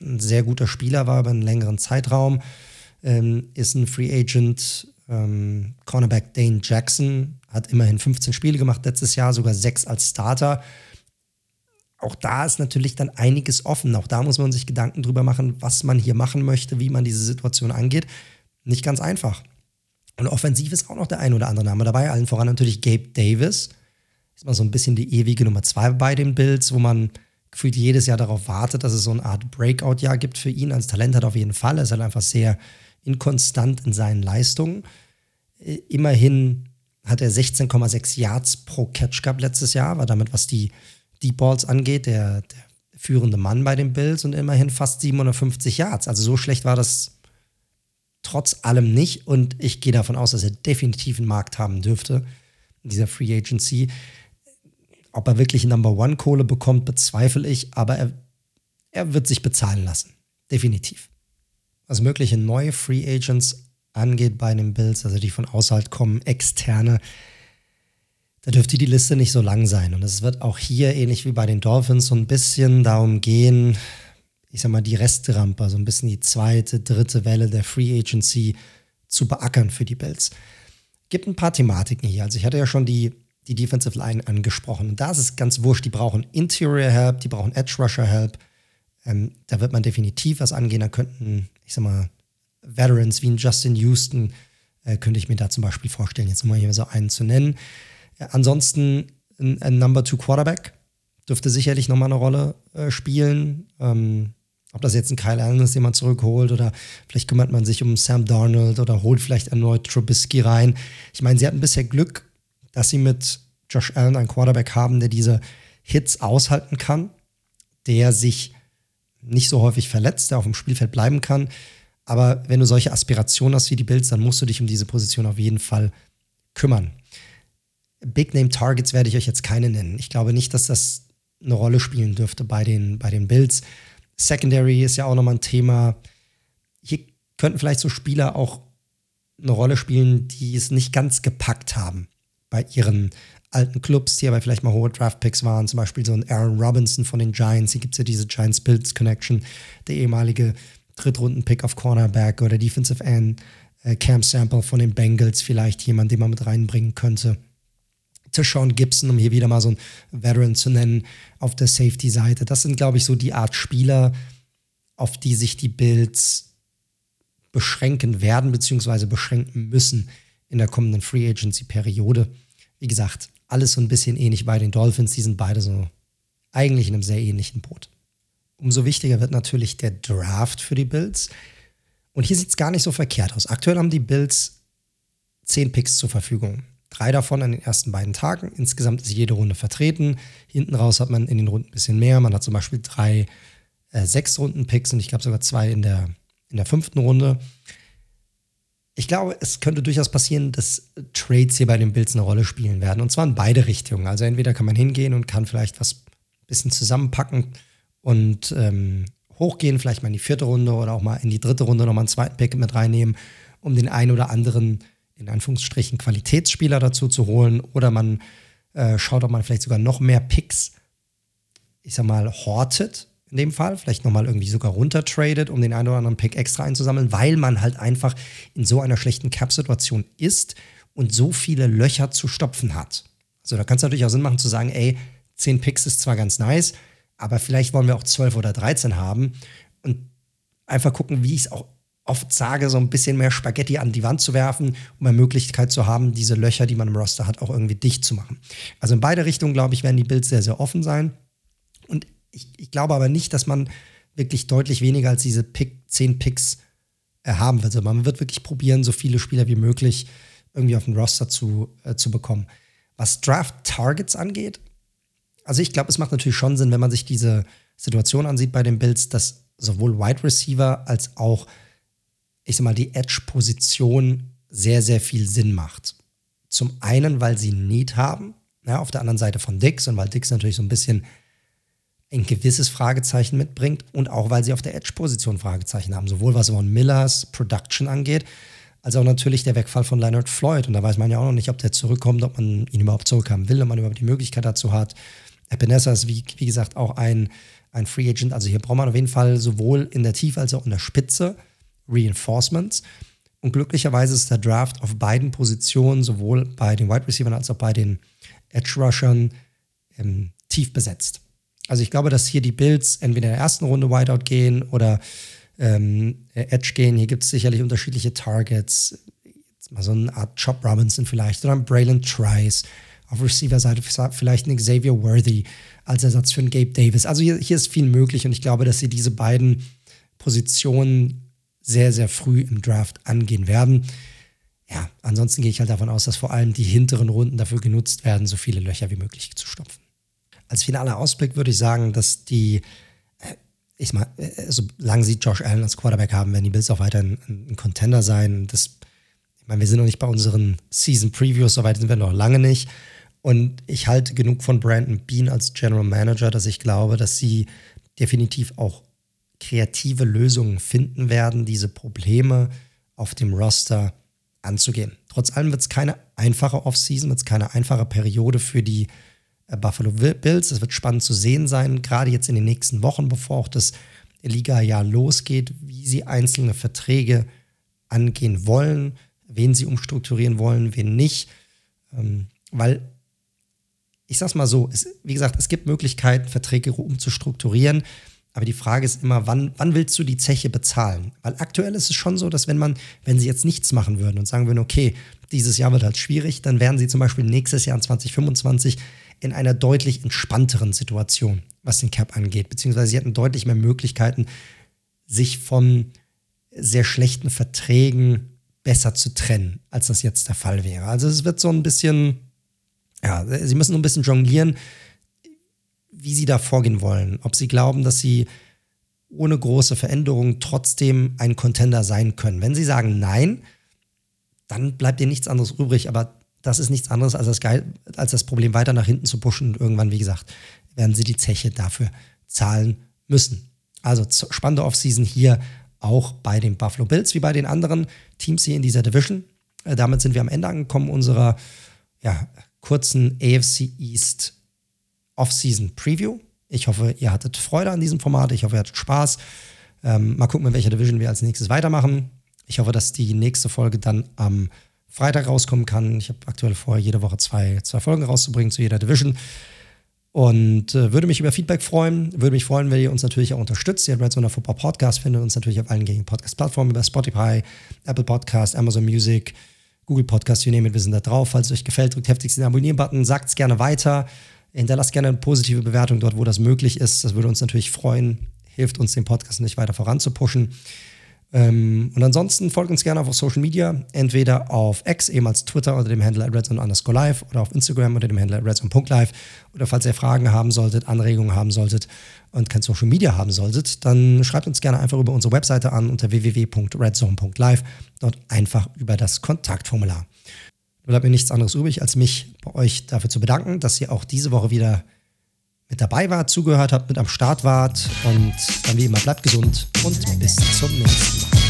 A: ein sehr guter Spieler war über einen längeren Zeitraum ähm, ist ein Free Agent. Ähm, Cornerback Dane Jackson hat immerhin 15 Spiele gemacht letztes Jahr, sogar sechs als Starter. Auch da ist natürlich dann einiges offen. Auch da muss man sich Gedanken drüber machen, was man hier machen möchte, wie man diese Situation angeht. Nicht ganz einfach. Und offensiv ist auch noch der ein oder andere Name dabei. Allen voran natürlich Gabe Davis. Ist mal so ein bisschen die ewige Nummer zwei bei den Bills, wo man gefühlt jedes Jahr darauf wartet, dass es so eine Art Breakout-Jahr gibt für ihn. Als Talent hat er auf jeden Fall. Er ist halt einfach sehr inkonstant in seinen Leistungen. Äh, immerhin hat er 16,6 Yards pro Catch gehabt letztes Jahr, war damit, was die Deep Balls angeht, der, der führende Mann bei den Bills und immerhin fast 750 Yards. Also so schlecht war das trotz allem nicht und ich gehe davon aus, dass er definitiv einen Markt haben dürfte dieser Free Agency. Ob er wirklich Number One Kohle bekommt, bezweifle ich, aber er, er wird sich bezahlen lassen. Definitiv. Was mögliche neue Free Agents angeht bei den Bills, also die von außerhalb kommen, externe, da dürfte die Liste nicht so lang sein. Und es wird auch hier, ähnlich wie bei den Dolphins, so ein bisschen darum gehen, ich sag mal, die Restrampe, so ein bisschen die zweite, dritte Welle der Free Agency zu beackern für die Bills. Gibt ein paar Thematiken hier. Also ich hatte ja schon die, die Defensive Line angesprochen. Und da ist es ganz wurscht. Die brauchen Interior Help, die brauchen Edge Rusher Help. Ähm, da wird man definitiv was angehen. Da könnten, ich sag mal, Veterans wie ein Justin Houston, äh, könnte ich mir da zum Beispiel vorstellen, jetzt mal hier so einen zu nennen. Ja, ansonsten ein, ein, Number Two Quarterback dürfte sicherlich nochmal eine Rolle äh, spielen. Ähm, ob das jetzt ein Kyle Allen ist, den man zurückholt, oder vielleicht kümmert man sich um Sam Darnold oder holt vielleicht erneut Trubisky rein. Ich meine, sie hatten bisher Glück, dass sie mit Josh Allen einen Quarterback haben, der diese Hits aushalten kann, der sich nicht so häufig verletzt, der auf dem Spielfeld bleiben kann. Aber wenn du solche Aspirationen hast wie die Bills, dann musst du dich um diese Position auf jeden Fall kümmern. Big Name Targets werde ich euch jetzt keine nennen. Ich glaube nicht, dass das eine Rolle spielen dürfte bei den, bei den Bills. Secondary ist ja auch nochmal ein Thema. Hier könnten vielleicht so Spieler auch eine Rolle spielen, die es nicht ganz gepackt haben bei ihren alten Clubs, die aber vielleicht mal hohe Draftpicks waren, zum Beispiel so ein Aaron Robinson von den Giants, hier gibt es ja diese Giants-Bills Connection, der ehemalige Drittrunden-Pick auf Cornerback oder Defensive End, äh, Cam Sample von den Bengals, vielleicht jemand, den man mit reinbringen könnte. Sean Gibson, um hier wieder mal so einen Veteran zu nennen, auf der Safety-Seite. Das sind, glaube ich, so die Art Spieler, auf die sich die Bills beschränken werden, beziehungsweise beschränken müssen in der kommenden Free Agency-Periode. Wie gesagt, alles so ein bisschen ähnlich bei den Dolphins. Die sind beide so eigentlich in einem sehr ähnlichen Boot. Umso wichtiger wird natürlich der Draft für die Bills. Und hier sieht es gar nicht so verkehrt aus. Aktuell haben die Bills zehn Picks zur Verfügung. Drei davon an den ersten beiden Tagen. Insgesamt ist jede Runde vertreten. Hinten raus hat man in den Runden ein bisschen mehr. Man hat zum Beispiel drei äh, Sechs-Runden-Picks und ich glaube sogar zwei in der, in der fünften Runde. Ich glaube, es könnte durchaus passieren, dass Trades hier bei den Bills eine Rolle spielen werden. Und zwar in beide Richtungen. Also entweder kann man hingehen und kann vielleicht was ein bisschen zusammenpacken und ähm, hochgehen, vielleicht mal in die vierte Runde oder auch mal in die dritte Runde nochmal einen zweiten Pick mit reinnehmen, um den einen oder anderen in Anführungsstrichen Qualitätsspieler dazu zu holen oder man äh, schaut, ob man vielleicht sogar noch mehr Picks, ich sag mal, hortet in dem Fall, vielleicht nochmal irgendwie sogar runtertradet, um den einen oder anderen Pick extra einzusammeln, weil man halt einfach in so einer schlechten Cap-Situation ist und so viele Löcher zu stopfen hat. Also da kann es natürlich auch Sinn machen zu sagen, ey, 10 Picks ist zwar ganz nice, aber vielleicht wollen wir auch 12 oder 13 haben und einfach gucken, wie ich es auch oft sage, so ein bisschen mehr Spaghetti an die Wand zu werfen, um eine Möglichkeit zu haben, diese Löcher, die man im Roster hat, auch irgendwie dicht zu machen. Also in beide Richtungen, glaube ich, werden die Builds sehr, sehr offen sein. Und ich, ich glaube aber nicht, dass man wirklich deutlich weniger als diese Pick, 10 Picks äh, haben wird. Also man wird wirklich probieren, so viele Spieler wie möglich irgendwie auf den Roster zu, äh, zu bekommen. Was Draft-Targets angeht, also ich glaube, es macht natürlich schon Sinn, wenn man sich diese Situation ansieht bei den Bills, dass sowohl Wide Receiver als auch ich sag mal, die Edge-Position sehr, sehr viel Sinn macht. Zum einen, weil sie Need haben, ja, auf der anderen Seite von Dix und weil Dix natürlich so ein bisschen ein gewisses Fragezeichen mitbringt und auch, weil sie auf der Edge-Position Fragezeichen haben, sowohl was Von Millers Production angeht, als auch natürlich der Wegfall von Leonard Floyd. Und da weiß man ja auch noch nicht, ob der zurückkommt, ob man ihn überhaupt zurückhaben will, ob man überhaupt die Möglichkeit dazu hat. Ebenezer ist, wie, wie gesagt, auch ein, ein Free Agent. Also hier braucht man auf jeden Fall sowohl in der Tiefe als auch in der Spitze Reinforcements. Und glücklicherweise ist der Draft auf beiden Positionen, sowohl bei den Wide Receivers als auch bei den Edge Rushern, ähm, tief besetzt. Also ich glaube, dass hier die Bills entweder in der ersten Runde Wideout gehen oder ähm, Edge gehen. Hier gibt es sicherlich unterschiedliche Targets. Jetzt mal so eine Art Chop Robinson vielleicht oder ein Braylon Trice Auf Receiver-Seite vielleicht ein Xavier Worthy als Ersatz für einen Gabe Davis. Also hier, hier ist viel möglich und ich glaube, dass sie diese beiden Positionen sehr, sehr früh im Draft angehen werden. Ja, ansonsten gehe ich halt davon aus, dass vor allem die hinteren Runden dafür genutzt werden, so viele Löcher wie möglich zu stopfen. Als finaler Ausblick würde ich sagen, dass die, äh, ich mal, äh, solange sie Josh Allen als Quarterback haben, werden die Bills auch weiter ein, ein Contender sein. Das, ich meine, wir sind noch nicht bei unseren Season Previews, soweit sind wir noch lange nicht. Und ich halte genug von Brandon Bean als General Manager, dass ich glaube, dass sie definitiv auch kreative Lösungen finden werden, diese Probleme auf dem Roster anzugehen. Trotz allem wird es keine einfache Offseason, wird es keine einfache Periode für die äh, Buffalo Bills. Es wird spannend zu sehen sein, gerade jetzt in den nächsten Wochen, bevor auch das Liga-Jahr losgeht, wie sie einzelne Verträge angehen wollen, wen sie umstrukturieren wollen, wen nicht. Ähm, weil ich sag's mal so, es, wie gesagt, es gibt Möglichkeiten, Verträge umzustrukturieren. Aber die Frage ist immer, wann, wann willst du die Zeche bezahlen? Weil aktuell ist es schon so, dass wenn man, wenn sie jetzt nichts machen würden und sagen würden, okay, dieses Jahr wird halt schwierig, dann wären sie zum Beispiel nächstes Jahr in 2025 in einer deutlich entspannteren Situation, was den Cap angeht. Beziehungsweise sie hätten deutlich mehr Möglichkeiten, sich von sehr schlechten Verträgen besser zu trennen, als das jetzt der Fall wäre. Also es wird so ein bisschen ja, sie müssen ein bisschen jonglieren, wie sie da vorgehen wollen. Ob sie glauben, dass sie ohne große Veränderungen trotzdem ein Contender sein können. Wenn sie sagen nein, dann bleibt ihnen nichts anderes übrig. Aber das ist nichts anderes als das, Geil, als das Problem weiter nach hinten zu pushen. Und irgendwann, wie gesagt, werden sie die Zeche dafür zahlen müssen. Also spannende Offseason hier auch bei den Buffalo Bills, wie bei den anderen Teams hier in dieser Division. Äh, damit sind wir am Ende angekommen unserer ja, kurzen AFC East Off-Season Preview. Ich hoffe, ihr hattet Freude an diesem Format. Ich hoffe, ihr hattet Spaß. Ähm, mal gucken, in welcher Division wir als nächstes weitermachen. Ich hoffe, dass die nächste Folge dann am Freitag rauskommen kann. Ich habe aktuell vor, jede Woche zwei, zwei Folgen rauszubringen zu jeder Division. Und äh, würde mich über Feedback freuen. Würde mich freuen, wenn ihr uns natürlich auch unterstützt. Ihr Red Zone Football Podcast findet uns natürlich auf allen gängigen Podcast-Plattformen über Spotify, Apple Podcast, Amazon Music, Google Podcast, you name it, wir sind da drauf. Falls es euch gefällt, drückt heftigst den Abonnieren-Button, sagt es gerne weiter. Hinterlasst gerne eine positive Bewertung dort, wo das möglich ist. Das würde uns natürlich freuen, hilft uns, den Podcast nicht weiter voranzupushen. Ähm, und ansonsten folgt uns gerne auf Social Media, entweder auf X, ehemals Twitter unter dem Handle redzone underscore live oder auf Instagram unter dem Handle redzone.live. Oder falls ihr Fragen haben solltet, Anregungen haben solltet und kein Social Media haben solltet, dann schreibt uns gerne einfach über unsere Webseite an unter www.redzone.live. Dort einfach über das Kontaktformular. Bleibt mir nichts anderes übrig, als mich bei euch dafür zu bedanken, dass ihr auch diese Woche wieder mit dabei wart, zugehört habt, mit am Start wart und dann wie immer bleibt gesund und bis zum nächsten Mal.